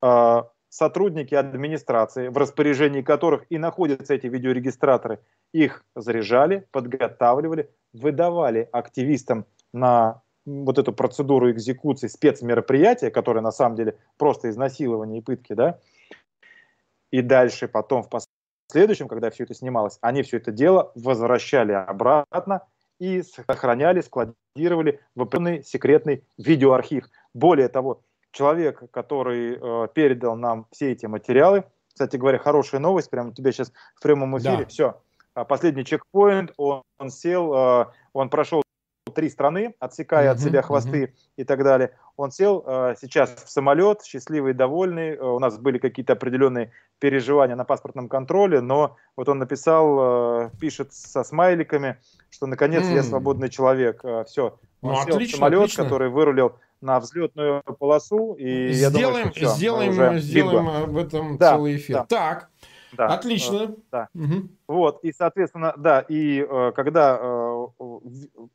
а, сотрудники администрации, в распоряжении которых и находятся эти видеорегистраторы, их заряжали, подготавливали, выдавали активистам на вот эту процедуру экзекуции спецмероприятия, которое на самом деле просто изнасилование и пытки, да, и дальше потом в последующем, когда все это снималось, они все это дело возвращали обратно и сохраняли, складировали в определенный секретный видеоархив. Более того, человек, который э, передал нам все эти материалы. Кстати говоря, хорошая новость, прямо тебе сейчас в прямом эфире. Да. Все, последний чекпоинт, он, он сел, э, он прошел три страны, отсекая uh-huh, от себя хвосты uh-huh. и так далее. Он сел э, сейчас в самолет, счастливый, довольный. Э, у нас были какие-то определенные переживания на паспортном контроле, но вот он написал, э, пишет со смайликами, что наконец mm. я свободный человек. Э, все, он ну, сел отлично, в самолет, отлично. который вырулил на взлетную полосу. И сделаем, я думаю, все, сделаем, сделаем в этом да, целый эфир. Да. Так, да, отлично. Э, да. Угу. Вот, и, соответственно, да, и э, когда э,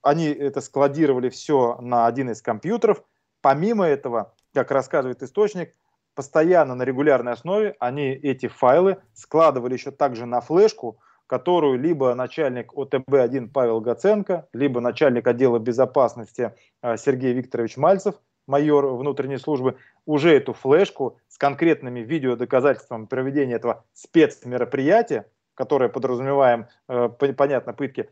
они это складировали все на один из компьютеров, помимо этого, как рассказывает источник, постоянно на регулярной основе они эти файлы складывали еще также на флешку, которую либо начальник ОТБ-1 Павел Гаценко, либо начальник отдела безопасности э, Сергей Викторович Мальцев, майор внутренней службы, уже эту флешку с конкретными видеодоказательствами проведения этого спецмероприятия, которое подразумеваем, э, понятно, пытки,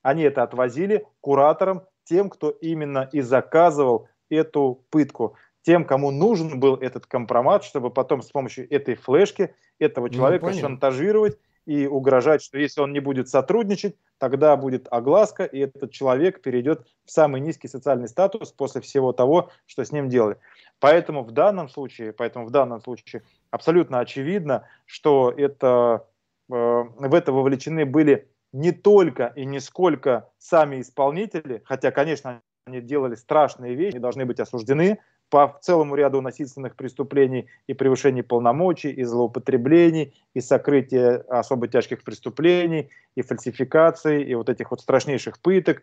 они это отвозили кураторам, тем, кто именно и заказывал эту пытку тем, кому нужен был этот компромат, чтобы потом с помощью этой флешки этого ну, человека ну, шантажировать и угрожать, что если он не будет сотрудничать, тогда будет огласка, и этот человек перейдет в самый низкий социальный статус после всего того, что с ним делали. Поэтому в данном случае, поэтому в данном случае абсолютно очевидно, что это, э, в это вовлечены были не только и не сколько сами исполнители, хотя, конечно, они делали страшные вещи, они должны быть осуждены, по целому ряду насильственных преступлений и превышений полномочий, и злоупотреблений, и сокрытия особо тяжких преступлений, и фальсификаций, и вот этих вот страшнейших пыток.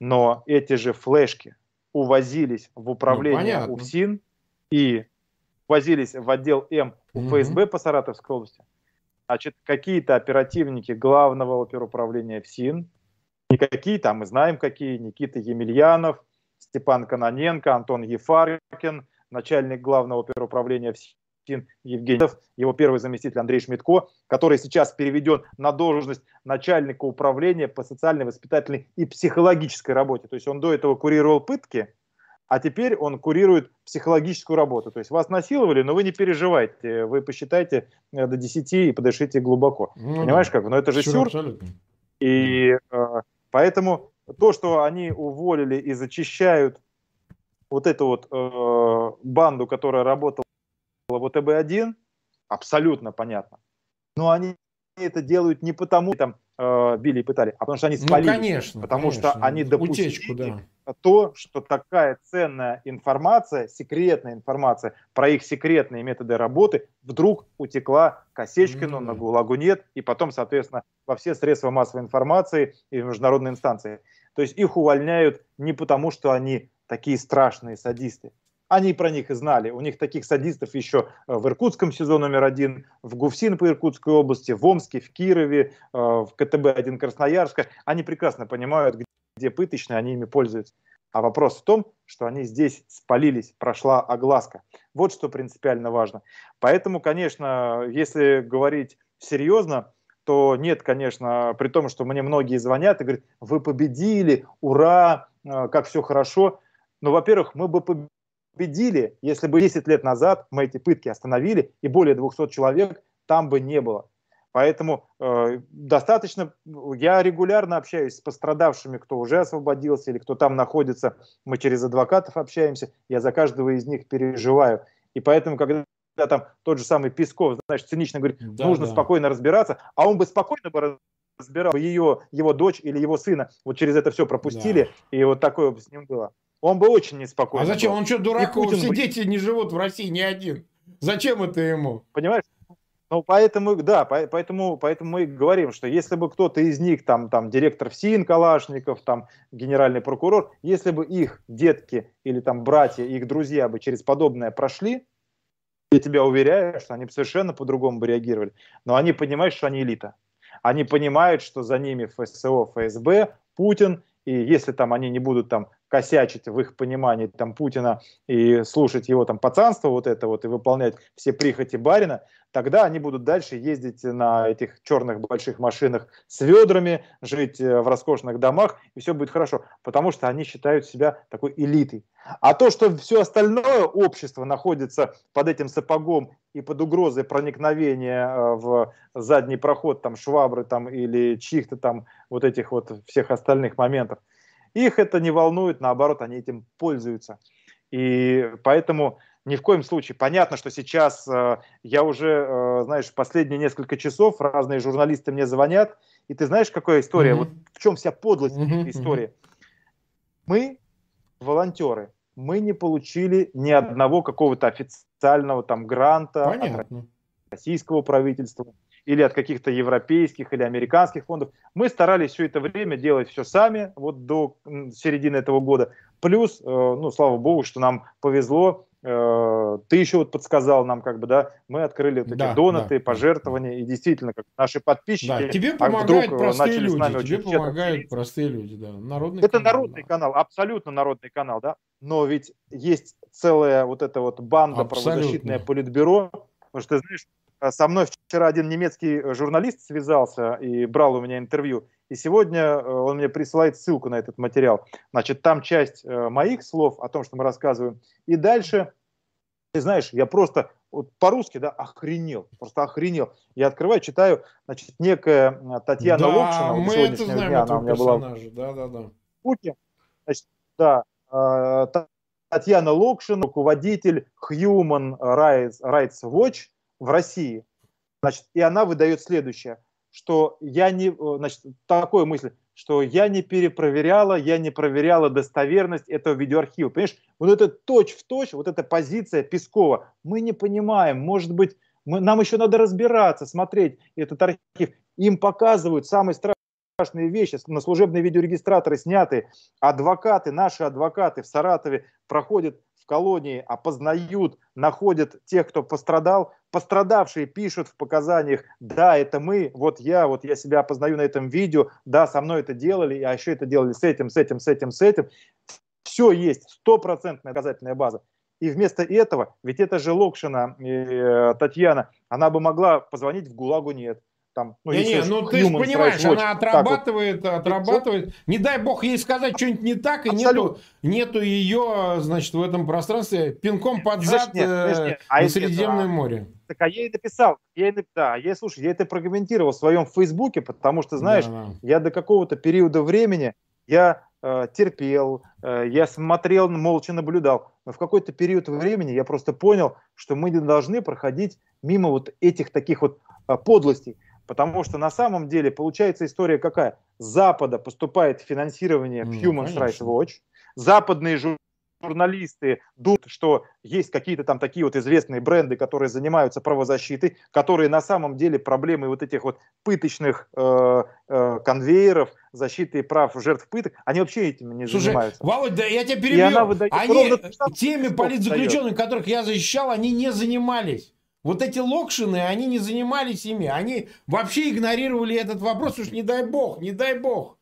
Но эти же флешки увозились в управление ну, УФСИН и возились в отдел М у ФСБ по Саратовской области. Значит, какие-то оперативники главного оперуправления ФСИН, никакие там, мы знаем какие, Никита Емельянов, Степан Каноненко, Антон Ефаркин, начальник главного оперуправления ФСИН Евгений, его первый заместитель Андрей Шмидко, который сейчас переведен на должность начальника управления по социальной, воспитательной и психологической работе. То есть он до этого курировал пытки, а теперь он курирует психологическую работу. То есть вас насиловали, но вы не переживайте, вы посчитайте э, до 10 и подышите глубоко. Ну, Понимаешь да. как? Но это же Все, сюр. Абсолютно. И э, поэтому то, что они уволили и зачищают вот эту вот э, банду, которая работала в ОТБ-1, абсолютно понятно. Но они это делают не потому, что там э, били и пытали, а потому что они ну, спалили. Ну, конечно. Потому конечно. что они допустили Утечку, да. то, что такая ценная информация, секретная информация про их секретные методы работы вдруг утекла к Осечкину, mm-hmm. на ГУЛАГу нет, и потом, соответственно, во все средства массовой информации и в международные инстанции. То есть их увольняют не потому, что они такие страшные садисты, они про них и знали. У них таких садистов еще э, в Иркутском СИЗО номер один, в ГУФСИН по Иркутской области, в Омске, в Кирове, э, в КТБ-1 Красноярска. Они прекрасно понимают, где пыточные, они ими пользуются. А вопрос в том, что они здесь спалились, прошла огласка. Вот что принципиально важно. Поэтому, конечно, если говорить серьезно, то нет, конечно, при том, что мне многие звонят и говорят, вы победили, ура, э, как все хорошо. Но, во-первых, мы бы победили, если бы 10 лет назад мы эти пытки остановили, и более 200 человек там бы не было. Поэтому э, достаточно, я регулярно общаюсь с пострадавшими, кто уже освободился или кто там находится. Мы через адвокатов общаемся, я за каждого из них переживаю. И поэтому, когда там тот же самый Песков, знаешь, цинично говорит, да, нужно да. спокойно разбираться, а он бы спокойно бы разбирал ее, его дочь или его сына, вот через это все пропустили, да. и вот такое бы с ним было он бы очень неспокойно. А зачем? Был. Он что, дурак? Все бы... дети не живут в России ни один. Зачем это ему? Понимаешь? Ну, поэтому, да, поэтому, поэтому мы говорим, что если бы кто-то из них, там, там, директор ФСИН Калашников, там, генеральный прокурор, если бы их детки или там братья, их друзья бы через подобное прошли, я тебя уверяю, что они совершенно по-другому бы реагировали. Но они понимают, что они элита. Они понимают, что за ними ФСО, ФСБ, Путин, и если там они не будут там косячить в их понимании там Путина и слушать его там пацанство вот это вот и выполнять все прихоти барина, тогда они будут дальше ездить на этих черных больших машинах с ведрами, жить э, в роскошных домах, и все будет хорошо, потому что они считают себя такой элитой. А то, что все остальное общество находится под этим сапогом и под угрозой проникновения э, в задний проход там швабры там или чьих-то там вот этих вот всех остальных моментов, их это не волнует, наоборот, они этим пользуются. И поэтому ни в коем случае. Понятно, что сейчас э, я уже, э, знаешь, последние несколько часов разные журналисты мне звонят, и ты знаешь, какая история? Mm-hmm. Вот в чем вся подлость mm-hmm. истории? Мы, волонтеры, мы не получили ни одного какого-то официального там гранта Понятно. от российского правительства или от каких-то европейских или американских фондов. Мы старались все это время делать все сами, вот до середины этого года. Плюс, э, ну, слава богу, что нам повезло, э, ты еще вот подсказал нам, как бы, да, мы открыли вот эти да, донаты, да. пожертвования, и действительно, как наши подписчики, да, тебе помогают вдруг простые люди, нами тебе помогают простые люди, да, народный Это канал, народный да. канал, абсолютно народный канал, да, но ведь есть целая вот эта вот банда абсолютно. правозащитное политбюро, потому что, ты знаешь, а со мной вчера один немецкий э, журналист связался и брал у меня интервью. И сегодня э, он мне присылает ссылку на этот материал. Значит, там часть э, моих слов о том, что мы рассказываем. И дальше, ты знаешь, я просто вот по-русски, да, охренел, просто охренел. Я открываю, читаю, значит, некая Татьяна да, Локшина, мы это знаем, дня, она у меня была. Да, да, да. Путин, значит, да, Татьяна Локшина, руководитель Human Rights, Rights Watch, в России. Значит, и она выдает следующее, что я не, значит, такую мысль, что я не перепроверяла, я не проверяла достоверность этого видеоархива. Понимаешь, вот это точь-в-точь, вот эта позиция Пескова, мы не понимаем, может быть, мы, нам еще надо разбираться, смотреть этот архив. Им показывают самые страшные вещи, на служебные видеорегистраторы сняты, адвокаты, наши адвокаты в Саратове проходят колонии опознают, находят тех, кто пострадал. Пострадавшие пишут в показаниях, да, это мы, вот я, вот я себя опознаю на этом видео, да, со мной это делали, а еще это делали с этим, с этим, с этим, с этим. Все есть, стопроцентная доказательная база. И вместо этого, ведь это же Локшина, э, Татьяна, она бы могла позвонить в ГУЛАГу, нет там, ну, не, не, ну ты же понимаешь, watch, она отрабатывает, вот. отрабатывает. Не дай бог ей сказать что-нибудь не так, и нету, нету ее, значит, в этом пространстве пинком под зад нет, нет, нет. А на Средиземное это, море. Так, а я ей написал, я ей, да, я, слушай, я это прокомментировал в своем Фейсбуке, потому что, знаешь, да, да. я до какого-то периода времени, я э, терпел, э, я смотрел, молча наблюдал, но в какой-то период времени я просто понял, что мы не должны проходить мимо вот этих таких вот э, подлостей. Потому что на самом деле получается история какая? С Запада поступает финансирование в Human ну, Rights Watch, западные журналисты думают, что есть какие-то там такие вот известные бренды, которые занимаются правозащитой, которые на самом деле проблемы вот этих вот пыточных э, э, конвейеров, защиты прав жертв пыток, они вообще этим не Слушай, занимаются. Володь, да я тебя перебью. Они теми политзаключенными, которых я защищал, они не занимались. Вот эти локшины, они не занимались ими. Они вообще игнорировали этот вопрос. Уж не дай бог, не дай бог.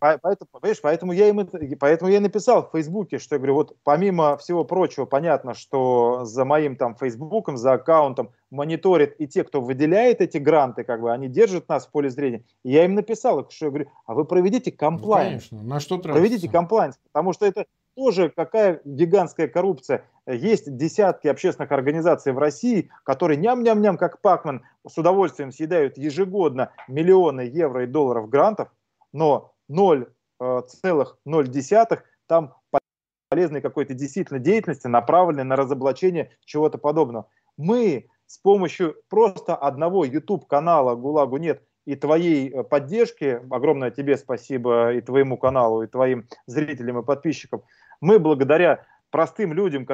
Поэтому, понимаешь, поэтому, я им, поэтому я написал в Фейсбуке, что я говорю, вот помимо всего прочего, понятно, что за моим там Фейсбуком, за аккаунтом мониторят и те, кто выделяет эти гранты, как бы, они держат нас в поле зрения. И я им написал, что я говорю, а вы проведите комплайнс. Ну, конечно, на что тратится? Проведите комплайнс, потому что это тоже какая гигантская коррупция. Есть десятки общественных организаций в России, которые ням-ням-ням, как Пакман, с удовольствием съедают ежегодно миллионы евро и долларов грантов, но 0,0 э, там полезной какой-то действительно деятельности, направленной на разоблачение чего-то подобного. Мы с помощью просто одного YouTube-канала «ГУЛАГу нет» и твоей э, поддержки, огромное тебе спасибо и твоему каналу, и твоим зрителям и подписчикам, мы благодаря простым людям,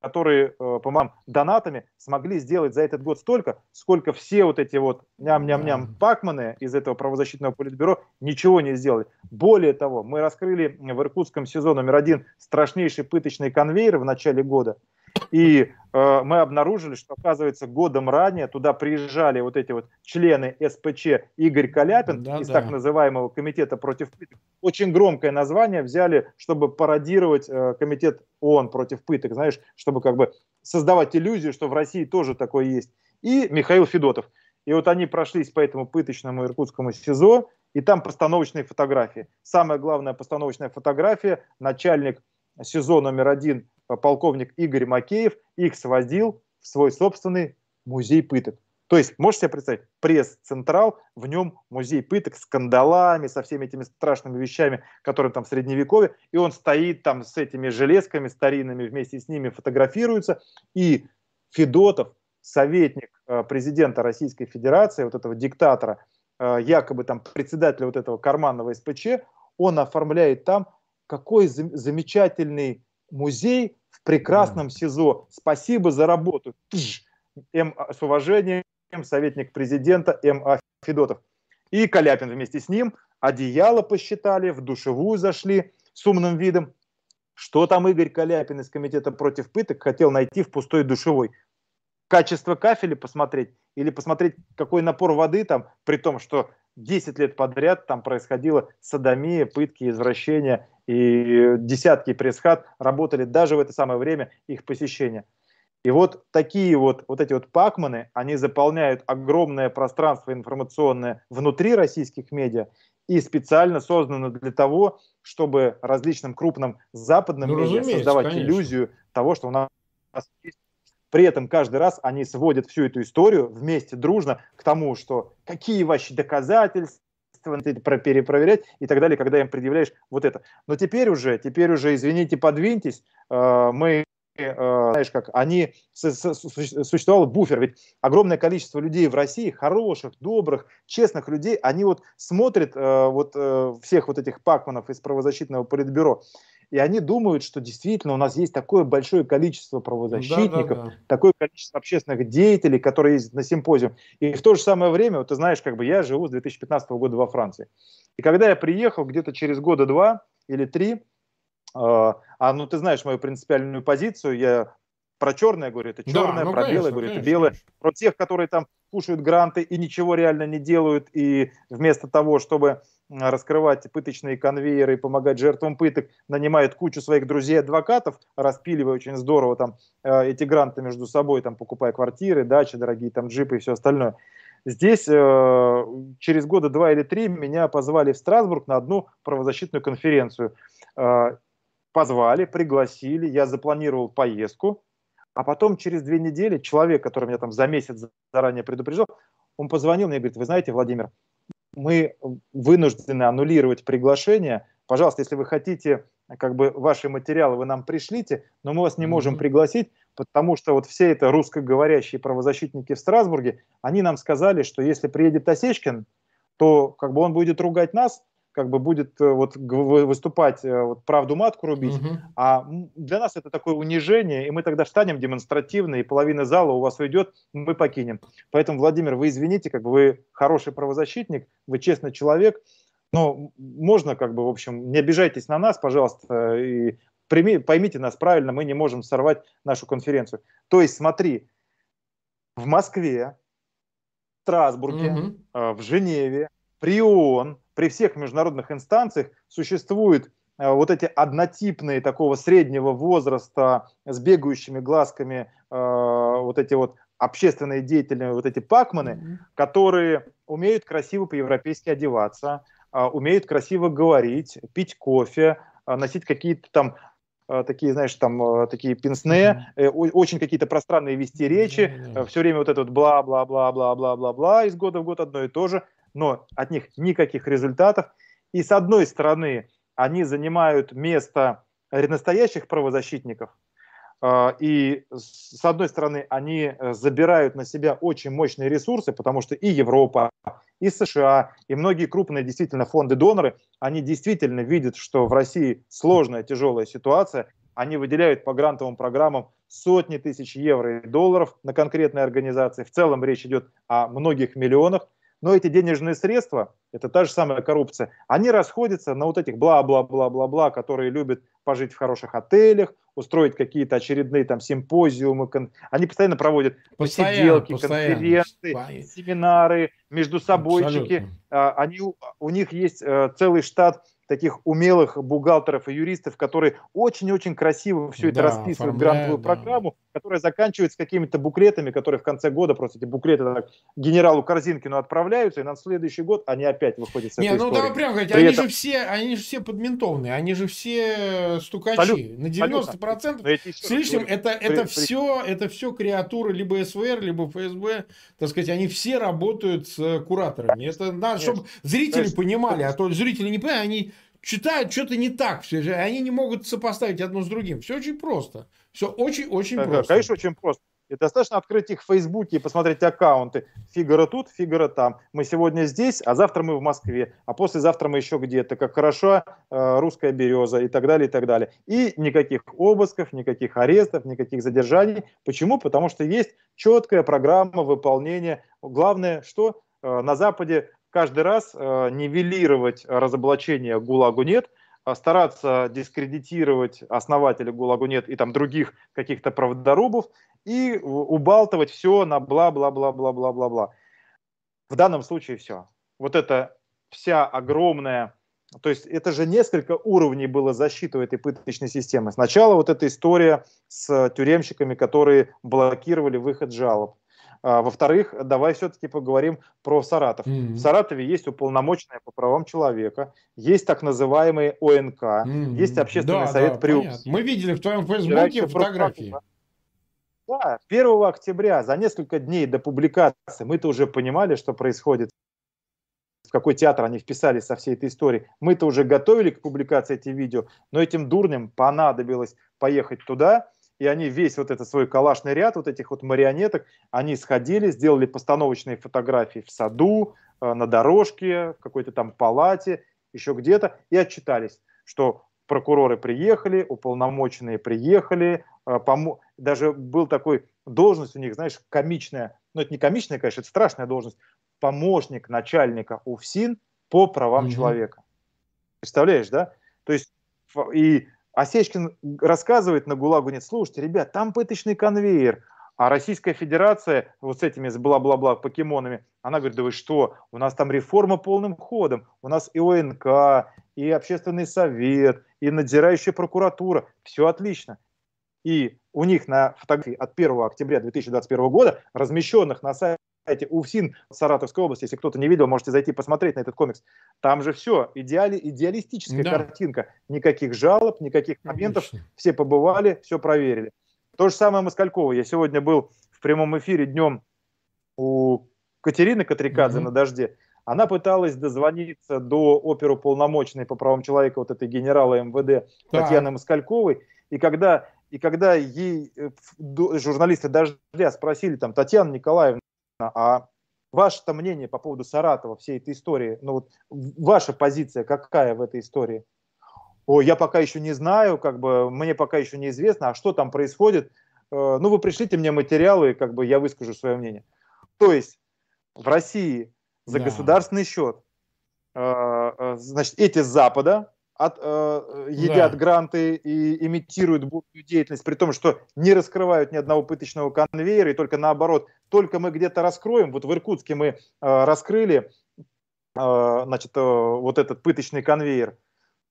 которые, э, по моим донатами смогли сделать за этот год столько, сколько все вот эти вот ням-ням-ням пакманы из этого правозащитного политбюро ничего не сделали. Более того, мы раскрыли в Иркутском сезон номер один страшнейший пыточный конвейер в начале года – и э, мы обнаружили, что, оказывается, годом ранее туда приезжали вот эти вот члены СПЧ Игорь Каляпин да, из да. так называемого комитета против пыток. Очень громкое название взяли, чтобы пародировать э, комитет ООН против пыток, знаешь, чтобы как бы создавать иллюзию, что в России тоже такое есть. И Михаил Федотов. И вот они прошлись по этому пыточному иркутскому СИЗО, и там постановочные фотографии. Самая главная постановочная фотография, начальник СИЗО номер один Э, полковник Игорь Макеев их свозил в свой собственный музей пыток. То есть, можете себе представить, пресс-централ, в нем музей пыток с кандалами, со всеми этими страшными вещами, которые там в Средневековье, и он стоит там с этими железками старинными, вместе с ними фотографируется, и Федотов, советник э, президента Российской Федерации, вот этого диктатора, э, якобы там председателя вот этого карманного СПЧ, он оформляет там какой замечательный музей в прекрасном СИЗО. Спасибо за работу. М, с уважением, советник президента М.А. Федотов. И Каляпин вместе с ним. Одеяло посчитали, в душевую зашли с умным видом. Что там Игорь Каляпин из комитета против пыток хотел найти в пустой душевой? Качество кафеля посмотреть или посмотреть, какой напор воды там, при том, что 10 лет подряд там происходило садомия, пытки, извращения, и десятки пресс-хат работали даже в это самое время их посещения. И вот такие вот, вот эти вот пакманы, они заполняют огромное пространство информационное внутри российских медиа и специально созданы для того, чтобы различным крупным западным ну, медиа создавать конечно. иллюзию того, что у нас есть при этом каждый раз они сводят всю эту историю вместе, дружно к тому, что какие вообще доказательства, перепроверять и так далее, когда им предъявляешь вот это. Но теперь уже, теперь уже, извините, подвиньтесь, э, мы знаешь как, они, существовал буфер, ведь огромное количество людей в России, хороших, добрых, честных людей, они вот смотрят вот всех вот этих пакманов из правозащитного политбюро, и они думают, что действительно у нас есть такое большое количество правозащитников, да, да, да. такое количество общественных деятелей, которые ездят на симпозиум. И в то же самое время, вот ты знаешь, как бы я живу с 2015 года во Франции. И когда я приехал где-то через года два или три, а, а ну ты знаешь мою принципиальную позицию, я про черное говорю, это черное, да, ну, про конечно, белое говорю, конечно, это белое. Конечно. Про тех, которые там кушают гранты и ничего реально не делают, и вместо того, чтобы раскрывать пыточные конвейеры и помогать жертвам пыток, нанимает кучу своих друзей-адвокатов, распиливая очень здорово там э, эти гранты между собой, там покупая квартиры, дачи, дорогие там джипы и все остальное. Здесь э, через года два или три меня позвали в Страсбург на одну правозащитную конференцию. Э, позвали, пригласили, я запланировал поездку, а потом через две недели человек, который меня там за месяц заранее предупреждал, он позвонил мне и говорит, вы знаете, Владимир, мы вынуждены аннулировать приглашение. Пожалуйста, если вы хотите, как бы ваши материалы вы нам пришлите, но мы вас не можем пригласить, потому что вот все это русскоговорящие правозащитники в Страсбурге, они нам сказали, что если приедет Осечкин, то как бы он будет ругать нас, как бы будет э, вот выступать, э, вот правду матку рубить, угу. а для нас это такое унижение, и мы тогда встанем демонстративно, и половина зала у вас уйдет, мы покинем. Поэтому, Владимир, вы извините, как бы вы хороший правозащитник, вы честный человек, но можно как бы, в общем, не обижайтесь на нас, пожалуйста, и прими, поймите нас правильно, мы не можем сорвать нашу конференцию. То есть, смотри, в Москве, в Страсбурге, угу. в Женеве, при ООН, при всех международных инстанциях существуют э, вот эти однотипные такого среднего возраста с бегающими глазками э, вот эти вот общественные деятели, вот эти пакманы, mm-hmm. которые умеют красиво по-европейски одеваться, э, умеют красиво говорить, пить кофе, э, носить какие-то там э, такие, знаешь, там такие пенсне, mm-hmm. очень какие-то пространные вести речи, mm-hmm. все время вот это вот бла-бла-бла-бла-бла-бла-бла из года в год одно и то же но от них никаких результатов. И с одной стороны, они занимают место настоящих правозащитников, а, и с одной стороны, они э, забирают на себя очень мощные ресурсы, потому что и Европа, и США, и многие крупные действительно фонды-доноры, они действительно видят, что в России сложная, тяжелая ситуация, они выделяют по грантовым программам сотни тысяч евро и долларов на конкретные организации. В целом речь идет о многих миллионах но эти денежные средства, это та же самая коррупция, они расходятся на вот этих бла-бла-бла-бла-бла, которые любят пожить в хороших отелях, устроить какие-то очередные там симпозиумы, они постоянно проводят постоянно, посиделки, постоянно. конференции, семинары, между собойчики, а, они, у них есть э, целый штат таких умелых бухгалтеров и юристов, которые очень-очень красиво все это да, расписывают, грантовую да. программу, которая заканчивается какими-то буклетами, которые в конце года просто эти буклеты так, генералу Корзинкину отправляются, и на следующий год они опять выходят с Не, этой ну давай прямо говорить, они этом... же все, они же все подментованные, они же все стукачи. Абсолютно, на 90% с лишним это, это, при, все, это все креатуры либо СВР, либо ФСБ, так сказать, они все работают с кураторами. Это надо, чтобы зрители Конечно. понимали, а то зрители не понимают, они читают что-то не так, все же, они не могут сопоставить одно с другим. Все очень просто. Все очень-очень да, просто. Конечно, очень просто. И достаточно открыть их в Фейсбуке и посмотреть аккаунты. Фигара тут, Фигара там. Мы сегодня здесь, а завтра мы в Москве, а послезавтра мы еще где-то. Как хороша э, русская береза и так далее, и так далее. И никаких обысков, никаких арестов, никаких задержаний. Почему? Потому что есть четкая программа выполнения. Главное, что э, на Западе каждый раз э, нивелировать разоблачение ГУЛАГу нет, а стараться дискредитировать основателя ГУЛАГу нет и там других каких-то правдорубов и убалтывать все на бла-бла-бла-бла-бла-бла-бла. В данном случае все. Вот это вся огромная то есть это же несколько уровней было защиты этой пыточной системы. Сначала вот эта история с тюремщиками, которые блокировали выход жалоб. А, во-вторых, давай все-таки поговорим про Саратов. Mm-hmm. В Саратове есть уполномоченная по правам человека, есть так называемые ОНК, mm-hmm. есть общественный да, совет да, при Мы видели в твоем фейсбуке фотографии. Да, 1 октября, за несколько дней до публикации, мы-то уже понимали, что происходит, в какой театр они вписались со всей этой историей. Мы-то уже готовили к публикации эти видео, но этим дурням понадобилось поехать туда, и они весь вот этот свой калашный ряд, вот этих вот марионеток, они сходили, сделали постановочные фотографии в саду, э, на дорожке, в какой-то там палате, еще где-то, и отчитались, что прокуроры приехали, уполномоченные приехали, э, помо... даже был такой должность у них, знаешь, комичная, ну это не комичная, конечно, это страшная должность, помощник начальника УФСИН по правам mm-hmm. человека. Представляешь, да? То есть и Осечкин рассказывает на ГУЛАГу, нет, слушайте, ребят, там пыточный конвейер, а Российская Федерация вот с этими с бла-бла-бла покемонами, она говорит, да вы что, у нас там реформа полным ходом, у нас и ОНК, и Общественный совет, и надзирающая прокуратура, все отлично. И у них на фотографии от 1 октября 2021 года, размещенных на сайте сайте УФСИН Саратовской области, если кто-то не видел, можете зайти посмотреть на этот комикс. Там же все, идеали, идеалистическая да. картинка. Никаких жалоб, никаких моментов. Отлично. Все побывали, все проверили. То же самое Москалькова. Я сегодня был в прямом эфире днем у Катерины Катрикадзе угу. на «Дожде». Она пыталась дозвониться до оперуполномоченной по правам человека, вот этой генерала МВД так. Татьяны Москальковой. И когда, и когда ей э, журналисты «Дождя» спросили, там, Татьяна Николаевна, а ваше-то мнение по поводу Саратова, всей этой истории, ну вот ваша позиция какая в этой истории? О, я пока еще не знаю, как бы мне пока еще неизвестно, а что там происходит. Э, ну, вы пришлите мне материалы, как бы я выскажу свое мнение. То есть в России за да. государственный счет, э, э, значит, эти с Запада от, э, едят да. гранты и имитируют бурную деятельность, при том, что не раскрывают ни одного пыточного конвейера, и только наоборот, только мы где-то раскроем, вот в Иркутске мы э, раскрыли э, значит, э, вот этот пыточный конвейер,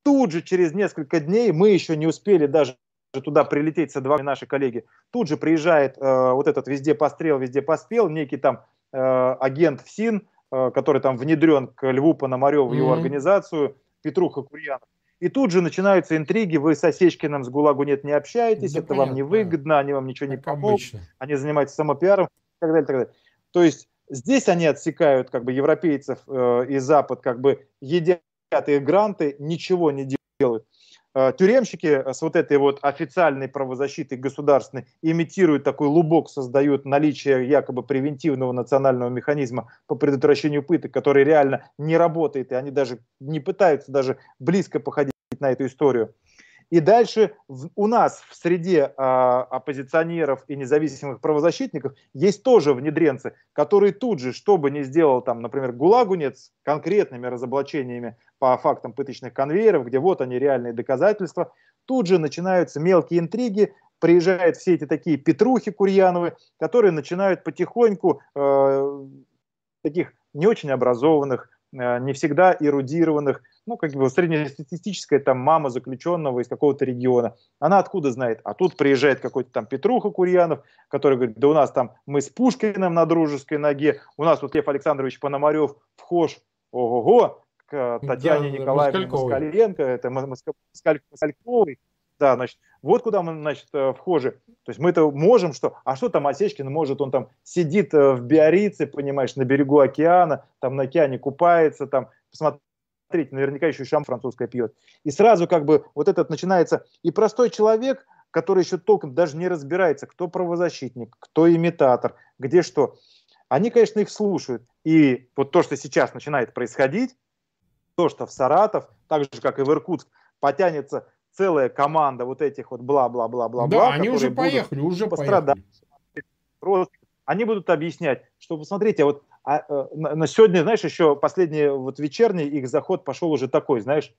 тут же через несколько дней, мы еще не успели даже туда прилететь со двумя наши коллеги, тут же приезжает э, вот этот везде пострел, везде поспел, некий там э, агент ФСИН, э, который там внедрен к Льву Пономареву в mm-hmm. его организацию, Петруха Курьянов, и тут же начинаются интриги, вы с Осечкиным с ГУЛАГу нет не общаетесь, да, это понятно, вам не выгодно, они вам ничего не помогут, они занимаются самопиаром и так далее, и так далее. То есть здесь они отсекают как бы европейцев э, и Запад, как бы едят их гранты, ничего не делают. Э, тюремщики с вот этой вот официальной правозащитой государственной имитируют такой лубок, создают наличие якобы превентивного национального механизма по предотвращению пыток, который реально не работает, и они даже не пытаются даже близко походить на эту историю. И дальше у нас в среде э, оппозиционеров и независимых правозащитников есть тоже внедренцы, которые тут же, что бы ни сделал там, например, ГУЛАГУНЕЦ конкретными разоблачениями по фактам пыточных конвейеров, где вот они реальные доказательства, тут же начинаются мелкие интриги, приезжают все эти такие Петрухи Курьяновы, которые начинают потихоньку э, таких не очень образованных, не всегда эрудированных ну, как бы среднестатистическая там мама заключенного из какого-то региона. Она откуда знает? А тут приезжает какой-то там Петруха Курьянов, который говорит, да у нас там мы с Пушкиным на дружеской ноге, у нас вот Лев Александрович Пономарев вхож, ого-го, к Татьяне да, Николаевне Москаленко, это Москальковой. Да, значит, вот куда мы, значит, э, вхожи. То есть мы-то можем что? А что там Осечкин может? Он там сидит э, в Биорице, понимаешь, на берегу океана, там на океане купается, там, посмотри, смотрите, наверняка еще шам французское пьет. И сразу как бы вот этот начинается, и простой человек, который еще толком даже не разбирается, кто правозащитник, кто имитатор, где что, они, конечно, их слушают. И вот то, что сейчас начинает происходить, то, что в Саратов, так же, как и в Иркутск, потянется целая команда вот этих вот бла-бла-бла-бла-бла. Да, они уже поехали, уже поехали. Просто они будут объяснять, что, посмотрите, вот а, э, на сегодня, знаешь, еще последний вот вечерний их заход пошел уже такой, знаешь,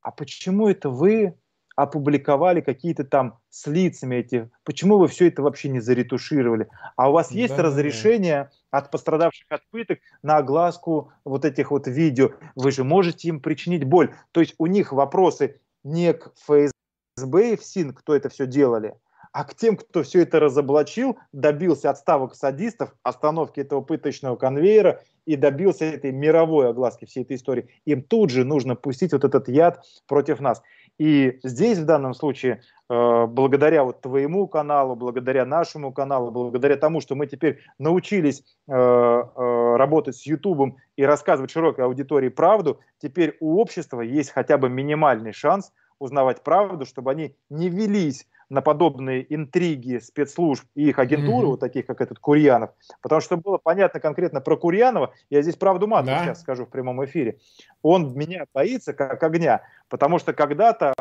а почему это вы опубликовали какие-то там с лицами эти, почему вы все это вообще не заретушировали? А у вас есть да, разрешение да. от пострадавших от пыток на огласку вот этих вот видео? Вы же можете им причинить боль. То есть у них вопросы не к ФСБ и ФСИН, кто это все делали, а к тем, кто все это разоблачил, добился отставок садистов, остановки этого пыточного конвейера и добился этой мировой огласки всей этой истории, им тут же нужно пустить вот этот яд против нас. И здесь в данном случае, э, благодаря вот твоему каналу, благодаря нашему каналу, благодаря тому, что мы теперь научились э, э, работать с Ютубом и рассказывать широкой аудитории правду, теперь у общества есть хотя бы минимальный шанс узнавать правду, чтобы они не велись на подобные интриги спецслужб и их агентуры, mm-hmm. вот таких, как этот Курьянов. Потому что было понятно конкретно про Курьянова, я здесь правду матом да. сейчас скажу в прямом эфире, он меня боится как огня, потому что когда-то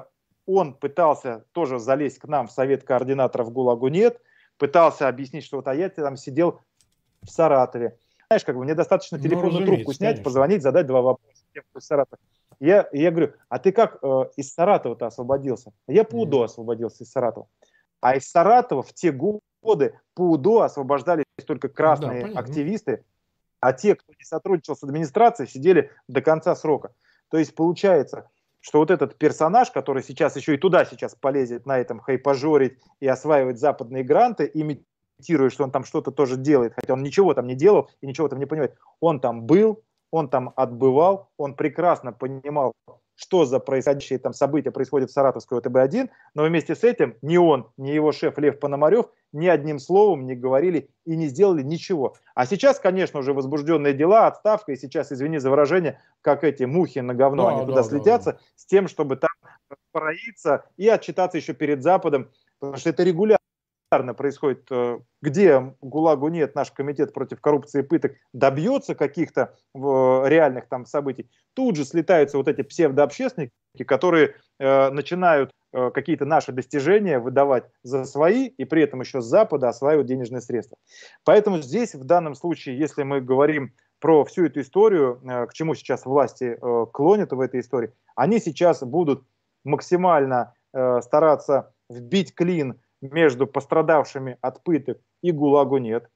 он пытался тоже залезть к нам в совет координаторов ГУЛАГу нет, пытался объяснить, что вот а я там сидел в Саратове. Знаешь, как бы мне достаточно ну, телефонную ну, трубку снять, конечно. позвонить, задать два вопроса Я, я говорю, а ты как э, из Саратова-то освободился? Я по УДО освободился из Саратова. А из Саратова в те годы по УДО освобождались только красные да, активисты, а те, кто не сотрудничал с администрацией, сидели до конца срока. То есть получается, что вот этот персонаж, который сейчас еще и туда сейчас полезет на этом хайпажорить и осваивать западные гранты, имитируя, что он там что-то тоже делает, хотя он ничего там не делал и ничего там не понимает, он там был, он там отбывал, он прекрасно понимал, что за происходящие там события происходят в Саратовской ОТБ-1, но вместе с этим ни он, ни его шеф Лев Пономарев ни одним словом не говорили и не сделали ничего. А сейчас, конечно, уже возбужденные дела, отставка, и сейчас, извини за выражение, как эти мухи на говно, да, они да, туда да, слетятся, да. с тем, чтобы там проиться и отчитаться еще перед Западом, потому что это регулярно происходит, э, где ГУЛАГу нет, наш комитет против коррупции и пыток добьется каких-то реальных там событий, тут же слетаются вот эти псевдообщественники, которые э, начинают э, какие-то наши достижения выдавать за свои и при этом еще с Запада осваивают денежные средства. Поэтому здесь в данном случае, если мы говорим про всю эту историю, к чему сейчас власти клонят в этой истории, они сейчас будут максимально стараться вбить клин между пострадавшими от пыток и ГУЛАГу нет.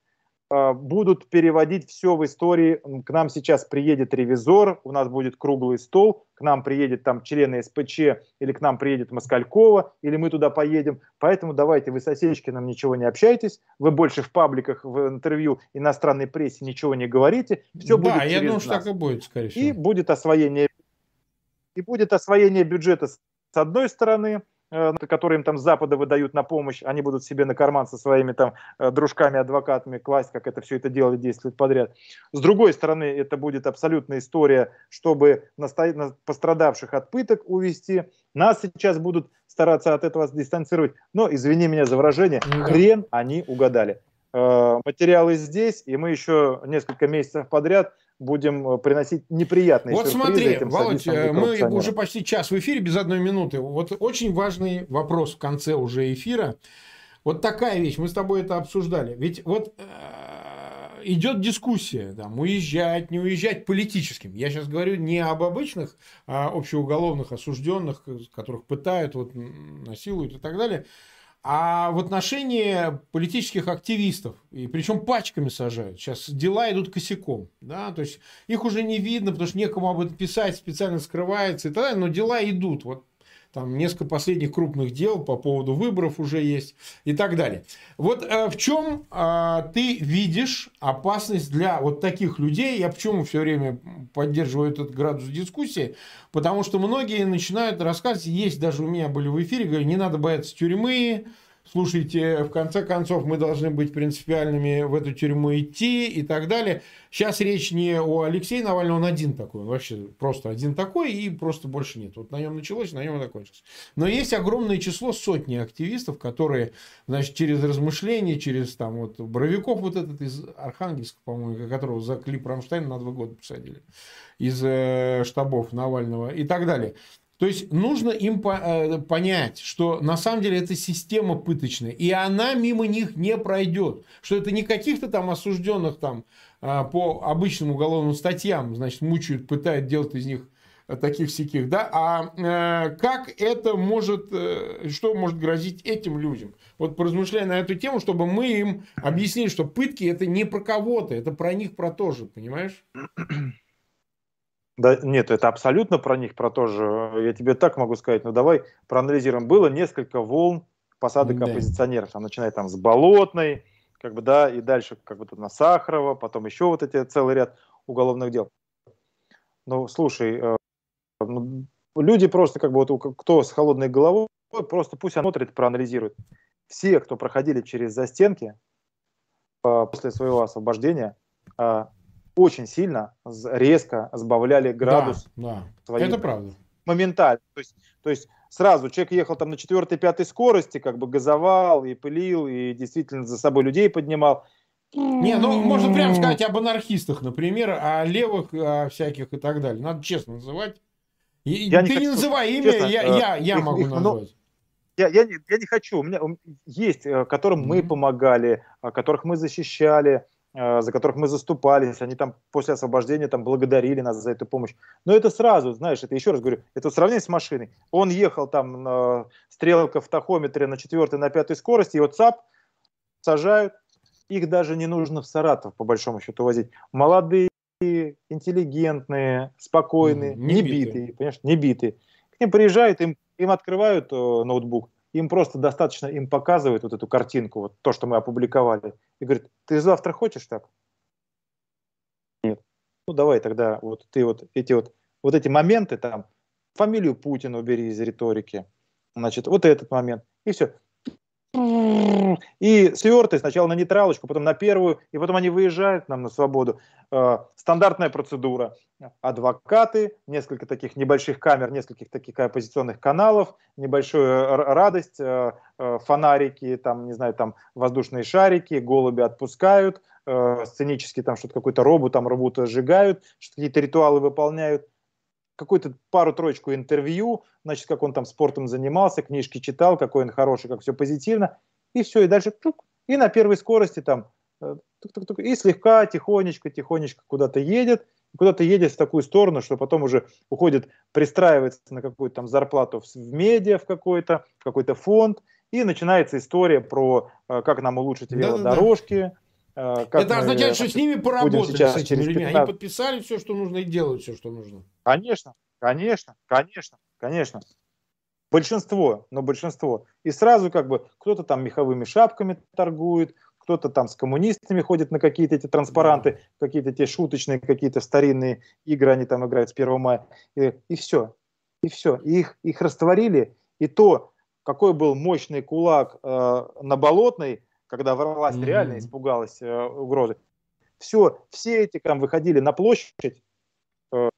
А, будут переводить все в истории. К нам сейчас приедет ревизор, у нас будет круглый стол, к нам приедет там члены СПЧ, или к нам приедет Москалькова, или мы туда поедем. Поэтому давайте вы с Осечкиным ничего не общайтесь, вы больше в пабликах, в интервью иностранной прессе ничего не говорите. Все да, будет я думаю, нас. что так и будет, скорее всего. И будет освоение, и будет освоение бюджета с одной стороны, которые им там с Запада выдают на помощь, они будут себе на карман со своими там э, дружками-адвокатами класть, как это все это делали 10 лет подряд. С другой стороны, это будет абсолютная история, чтобы пострадавших от пыток увести. Нас сейчас будут стараться от этого дистанцировать. Но, извини меня за выражение, ну хрен они угадали. Э, материалы здесь, и мы еще несколько месяцев подряд будем э, приносить неприятные вот сюрпризы. Вот смотри, этим Володь, э, мы уже почти час в эфире, без одной минуты. Вот очень важный вопрос в конце уже эфира. Вот такая вещь, мы с тобой это обсуждали. Ведь вот э, идет дискуссия, там, уезжать, не уезжать политическим. Я сейчас говорю не об обычных а общеуголовных осужденных, которых пытают, вот, насилуют и так далее, а в отношении политических активистов, и причем пачками сажают, сейчас дела идут косяком. Да? То есть их уже не видно, потому что некому об этом писать, специально скрывается и так далее, но дела идут. Вот там несколько последних крупных дел по поводу выборов уже есть и так далее. Вот э, в чем э, ты видишь опасность для вот таких людей? Я почему все время поддерживаю этот градус дискуссии? Потому что многие начинают рассказывать, есть даже у меня были в эфире, говорю, не надо бояться тюрьмы, слушайте, в конце концов мы должны быть принципиальными в эту тюрьму идти и так далее. Сейчас речь не о Алексее Навальном, он один такой, он вообще просто один такой и просто больше нет. Вот на нем началось, на нем и закончилось. Но есть огромное число, сотни активистов, которые, значит, через размышления, через там вот Боровиков вот этот из Архангельска, по-моему, которого за клип Рамштайн на два года посадили, из э, штабов Навального и так далее. То есть нужно им э, понять, что на самом деле это система пыточная, и она мимо них не пройдет. Что это не каких-то там осужденных там а, по обычным уголовным статьям, значит, мучают, пытают делать из них таких всяких, да, а э, как это может, э, что может грозить этим людям? Вот поразмышляя на эту тему, чтобы мы им объяснили, что пытки это не про кого-то, это про них, про то же, понимаешь? Да, нет, это абсолютно про них, про то же. Я тебе так могу сказать. Но ну, давай проанализируем. Было несколько волн посадок да. оппозиционеров. Там, начиная там с Болотной, как бы, да, и дальше как бы тут на Сахарова, потом еще вот эти целый ряд уголовных дел. Ну, слушай, э, ну, люди просто как бы вот кто с холодной головой, просто пусть смотрит, проанализирует. Все, кто проходили через застенки э, после своего освобождения, э, очень сильно, резко сбавляли градус. Да, да. Это правда. моментально. То есть, то есть сразу человек ехал там на четвертой, пятой скорости, как бы газовал и пылил, и действительно за собой людей поднимал. Не, ну можно прямо сказать об анархистах, например, о левых о всяких и так далее. Надо честно называть. Я Ты не, не называй имя, честно, я, я, я их, могу их, назвать. Я, я, не, я не хочу. У меня есть, э, которым мы помогали, которых мы защищали, э, за которых мы заступались, они там после освобождения там благодарили нас за эту помощь. Но это сразу, знаешь, это еще раз говорю, это сравнение с машиной. Он ехал там на стрелка в тахометре на четвертой, на пятой скорости, и вот ЦАП сажают, их даже не нужно в Саратов, по большому счету, возить. Молодые, интеллигентные, спокойные, не, не битые. битые, понимаешь, не битые. К ним приезжают, им, им открывают э, ноутбук, им просто достаточно, им показывают вот эту картинку, вот то, что мы опубликовали, и говорят, ты завтра хочешь так? Нет. Ну давай тогда вот ты вот эти вот, вот эти моменты там, фамилию Путина убери из риторики, значит, вот этот момент, и все. И свертый сначала на нейтралочку, потом на первую, и потом они выезжают нам на свободу. Э, стандартная процедура. Адвокаты, несколько таких небольших камер, нескольких таких оппозиционных каналов, небольшую радость, э, э, фонарики, там, не знаю, там воздушные шарики, голуби отпускают, сценически там что-то какой-то робот там рвут, сжигают, что какие-то ритуалы выполняют какую-то пару-троечку интервью, значит, как он там спортом занимался, книжки читал, какой он хороший, как все позитивно, и все, и дальше тук, и на первой скорости там тук, тук, тук, и слегка, тихонечко, тихонечко куда-то едет, куда-то едет в такую сторону, что потом уже уходит, пристраивается на какую-то там зарплату в медиа в какой-то, в какой-то фонд, и начинается история про э, как нам улучшить велодорожки, да, да, да как Это означает, что с ними поработали, с этими людьми. Они подписали все, что нужно, и делают все, что нужно. Конечно, конечно, конечно, конечно. Большинство, но большинство. И сразу как бы кто-то там меховыми шапками торгует, кто-то там с коммунистами ходит на какие-то эти транспаранты, какие-то те шуточные, какие-то старинные игры они там играют с 1 мая. И, и все. И все. И их, их растворили. И то, какой был мощный кулак э, на Болотной, когда власть mm-hmm. реально испугалась э, угрозы. Все, все эти там выходили на площадь, э,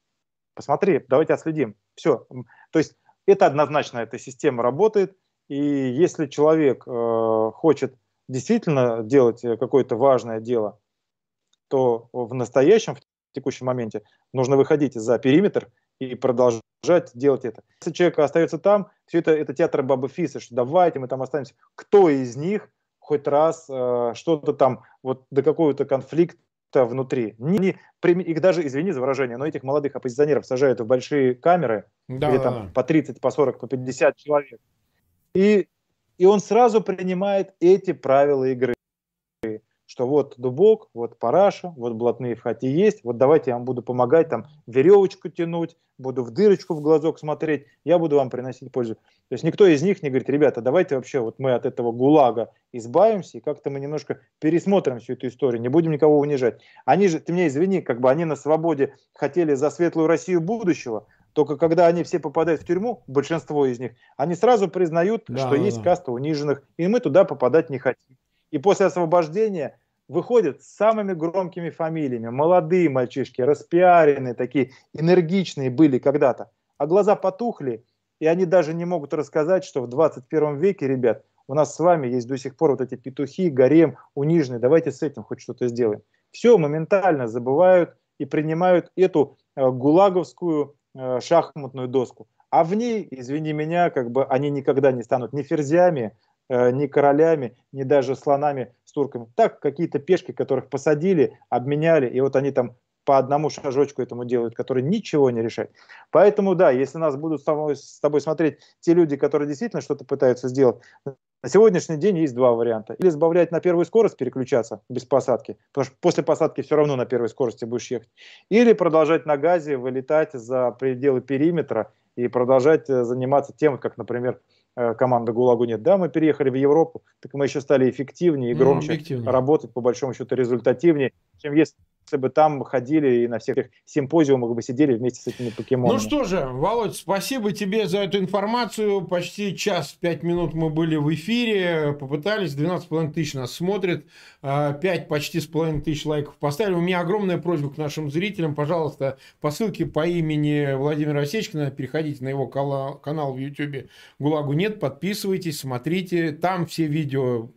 посмотри, давайте отследим. Все. То есть это однозначно, эта система работает, и если человек э, хочет действительно делать какое-то важное дело, то в настоящем, в текущем моменте нужно выходить за периметр и продолжать делать это. Если человек остается там, все это, это театр Бабы Фисы, что давайте мы там останемся. Кто из них хоть раз э, что-то там вот до какого-то конфликта внутри. Не, не, их даже, извини за выражение, но этих молодых оппозиционеров сажают в большие камеры, да, где да, там да. по 30, по 40, по 50 человек. И, и он сразу принимает эти правила игры что вот дубок, вот параша, вот блатные в хате есть, вот давайте я вам буду помогать, там веревочку тянуть, буду в дырочку в глазок смотреть, я буду вам приносить пользу. То есть никто из них не говорит, ребята, давайте вообще вот мы от этого гулага избавимся и как-то мы немножко пересмотрим всю эту историю, не будем никого унижать. Они же, ты меня извини, как бы они на свободе хотели за светлую Россию будущего, только когда они все попадают в тюрьму, большинство из них, они сразу признают, да, что да, есть да. каста униженных, и мы туда попадать не хотим. И после освобождения выходят с самыми громкими фамилиями. Молодые мальчишки, распиаренные, такие энергичные были когда-то. А глаза потухли, и они даже не могут рассказать, что в 21 веке, ребят, у нас с вами есть до сих пор вот эти петухи, гарем, униженные, давайте с этим хоть что-то сделаем. Все моментально забывают и принимают эту э, гулаговскую э, шахматную доску. А в ней, извини меня, как бы они никогда не станут ни ферзями, Э, ни королями, ни даже слонами с турками. Так, какие-то пешки, которых посадили, обменяли, и вот они там по одному шажочку этому делают, который ничего не решает. Поэтому, да, если нас будут с тобой, с тобой смотреть те люди, которые действительно что-то пытаются сделать, на сегодняшний день есть два варианта. Или сбавлять на первую скорость, переключаться без посадки, потому что после посадки все равно на первой скорости будешь ехать. Или продолжать на газе, вылетать за пределы периметра и продолжать э, заниматься тем, как, например, Э, команда ГУЛАГу нет. Да, мы переехали в Европу, так мы еще стали эффективнее и ну, громче ну, работать, по большому счету результативнее, чем если бы там ходили и на всех симпозиумах бы сидели вместе с этими покемонами. Ну что же, Володь, спасибо тебе за эту информацию. Почти час, пять минут мы были в эфире, попытались, 12,5 тысяч нас смотрит, 5 а, почти с половиной тысяч лайков поставили. У меня огромная просьба к нашим зрителям, пожалуйста, по ссылке по имени Владимира Осечкина, переходите на его канал в YouTube «ГУЛАГу нет», подписывайтесь, смотрите, там все видео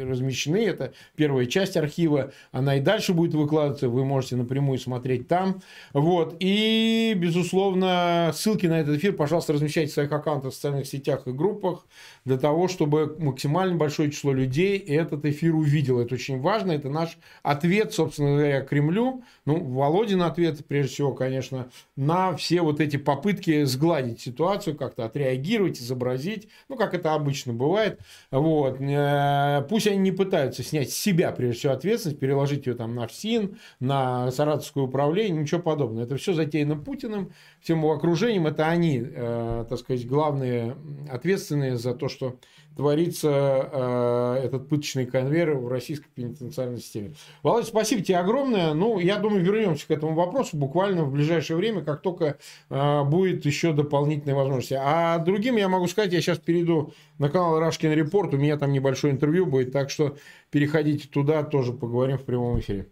размещены. Это первая часть архива. Она и дальше будет выкладываться. Вы можете напрямую смотреть там. Вот. И, безусловно, ссылки на этот эфир, пожалуйста, размещайте в своих аккаунтах в социальных сетях и группах для того, чтобы максимально большое число людей этот эфир увидело. Это очень важно. Это наш ответ, собственно говоря, Кремлю. Ну, Володин ответ, прежде всего, конечно, на все вот эти попытки сгладить ситуацию, как-то отреагировать, изобразить. Ну, как это обычно бывает. Вот Э, пусть они не пытаются снять с себя, прежде всего, ответственность, переложить ее там на ФСИН, на Саратовское управление, ничего подобного. Это все затеяно Путиным, всем его окружением. Это они, э, так сказать, главные ответственные за то, что творится э, этот пыточный конвейер в российской пенитенциарной системе. Володя, спасибо тебе огромное. Ну, я думаю, вернемся к этому вопросу буквально в ближайшее время, как только э, будет еще дополнительные возможности. А другим я могу сказать, я сейчас перейду на канал Рашкин Репорт, у меня там небольшое интервью будет, так что переходите туда, тоже поговорим в прямом эфире.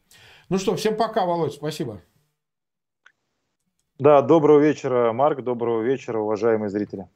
Ну что, всем пока, Володь, спасибо. Да, доброго вечера, Марк, доброго вечера, уважаемые зрители.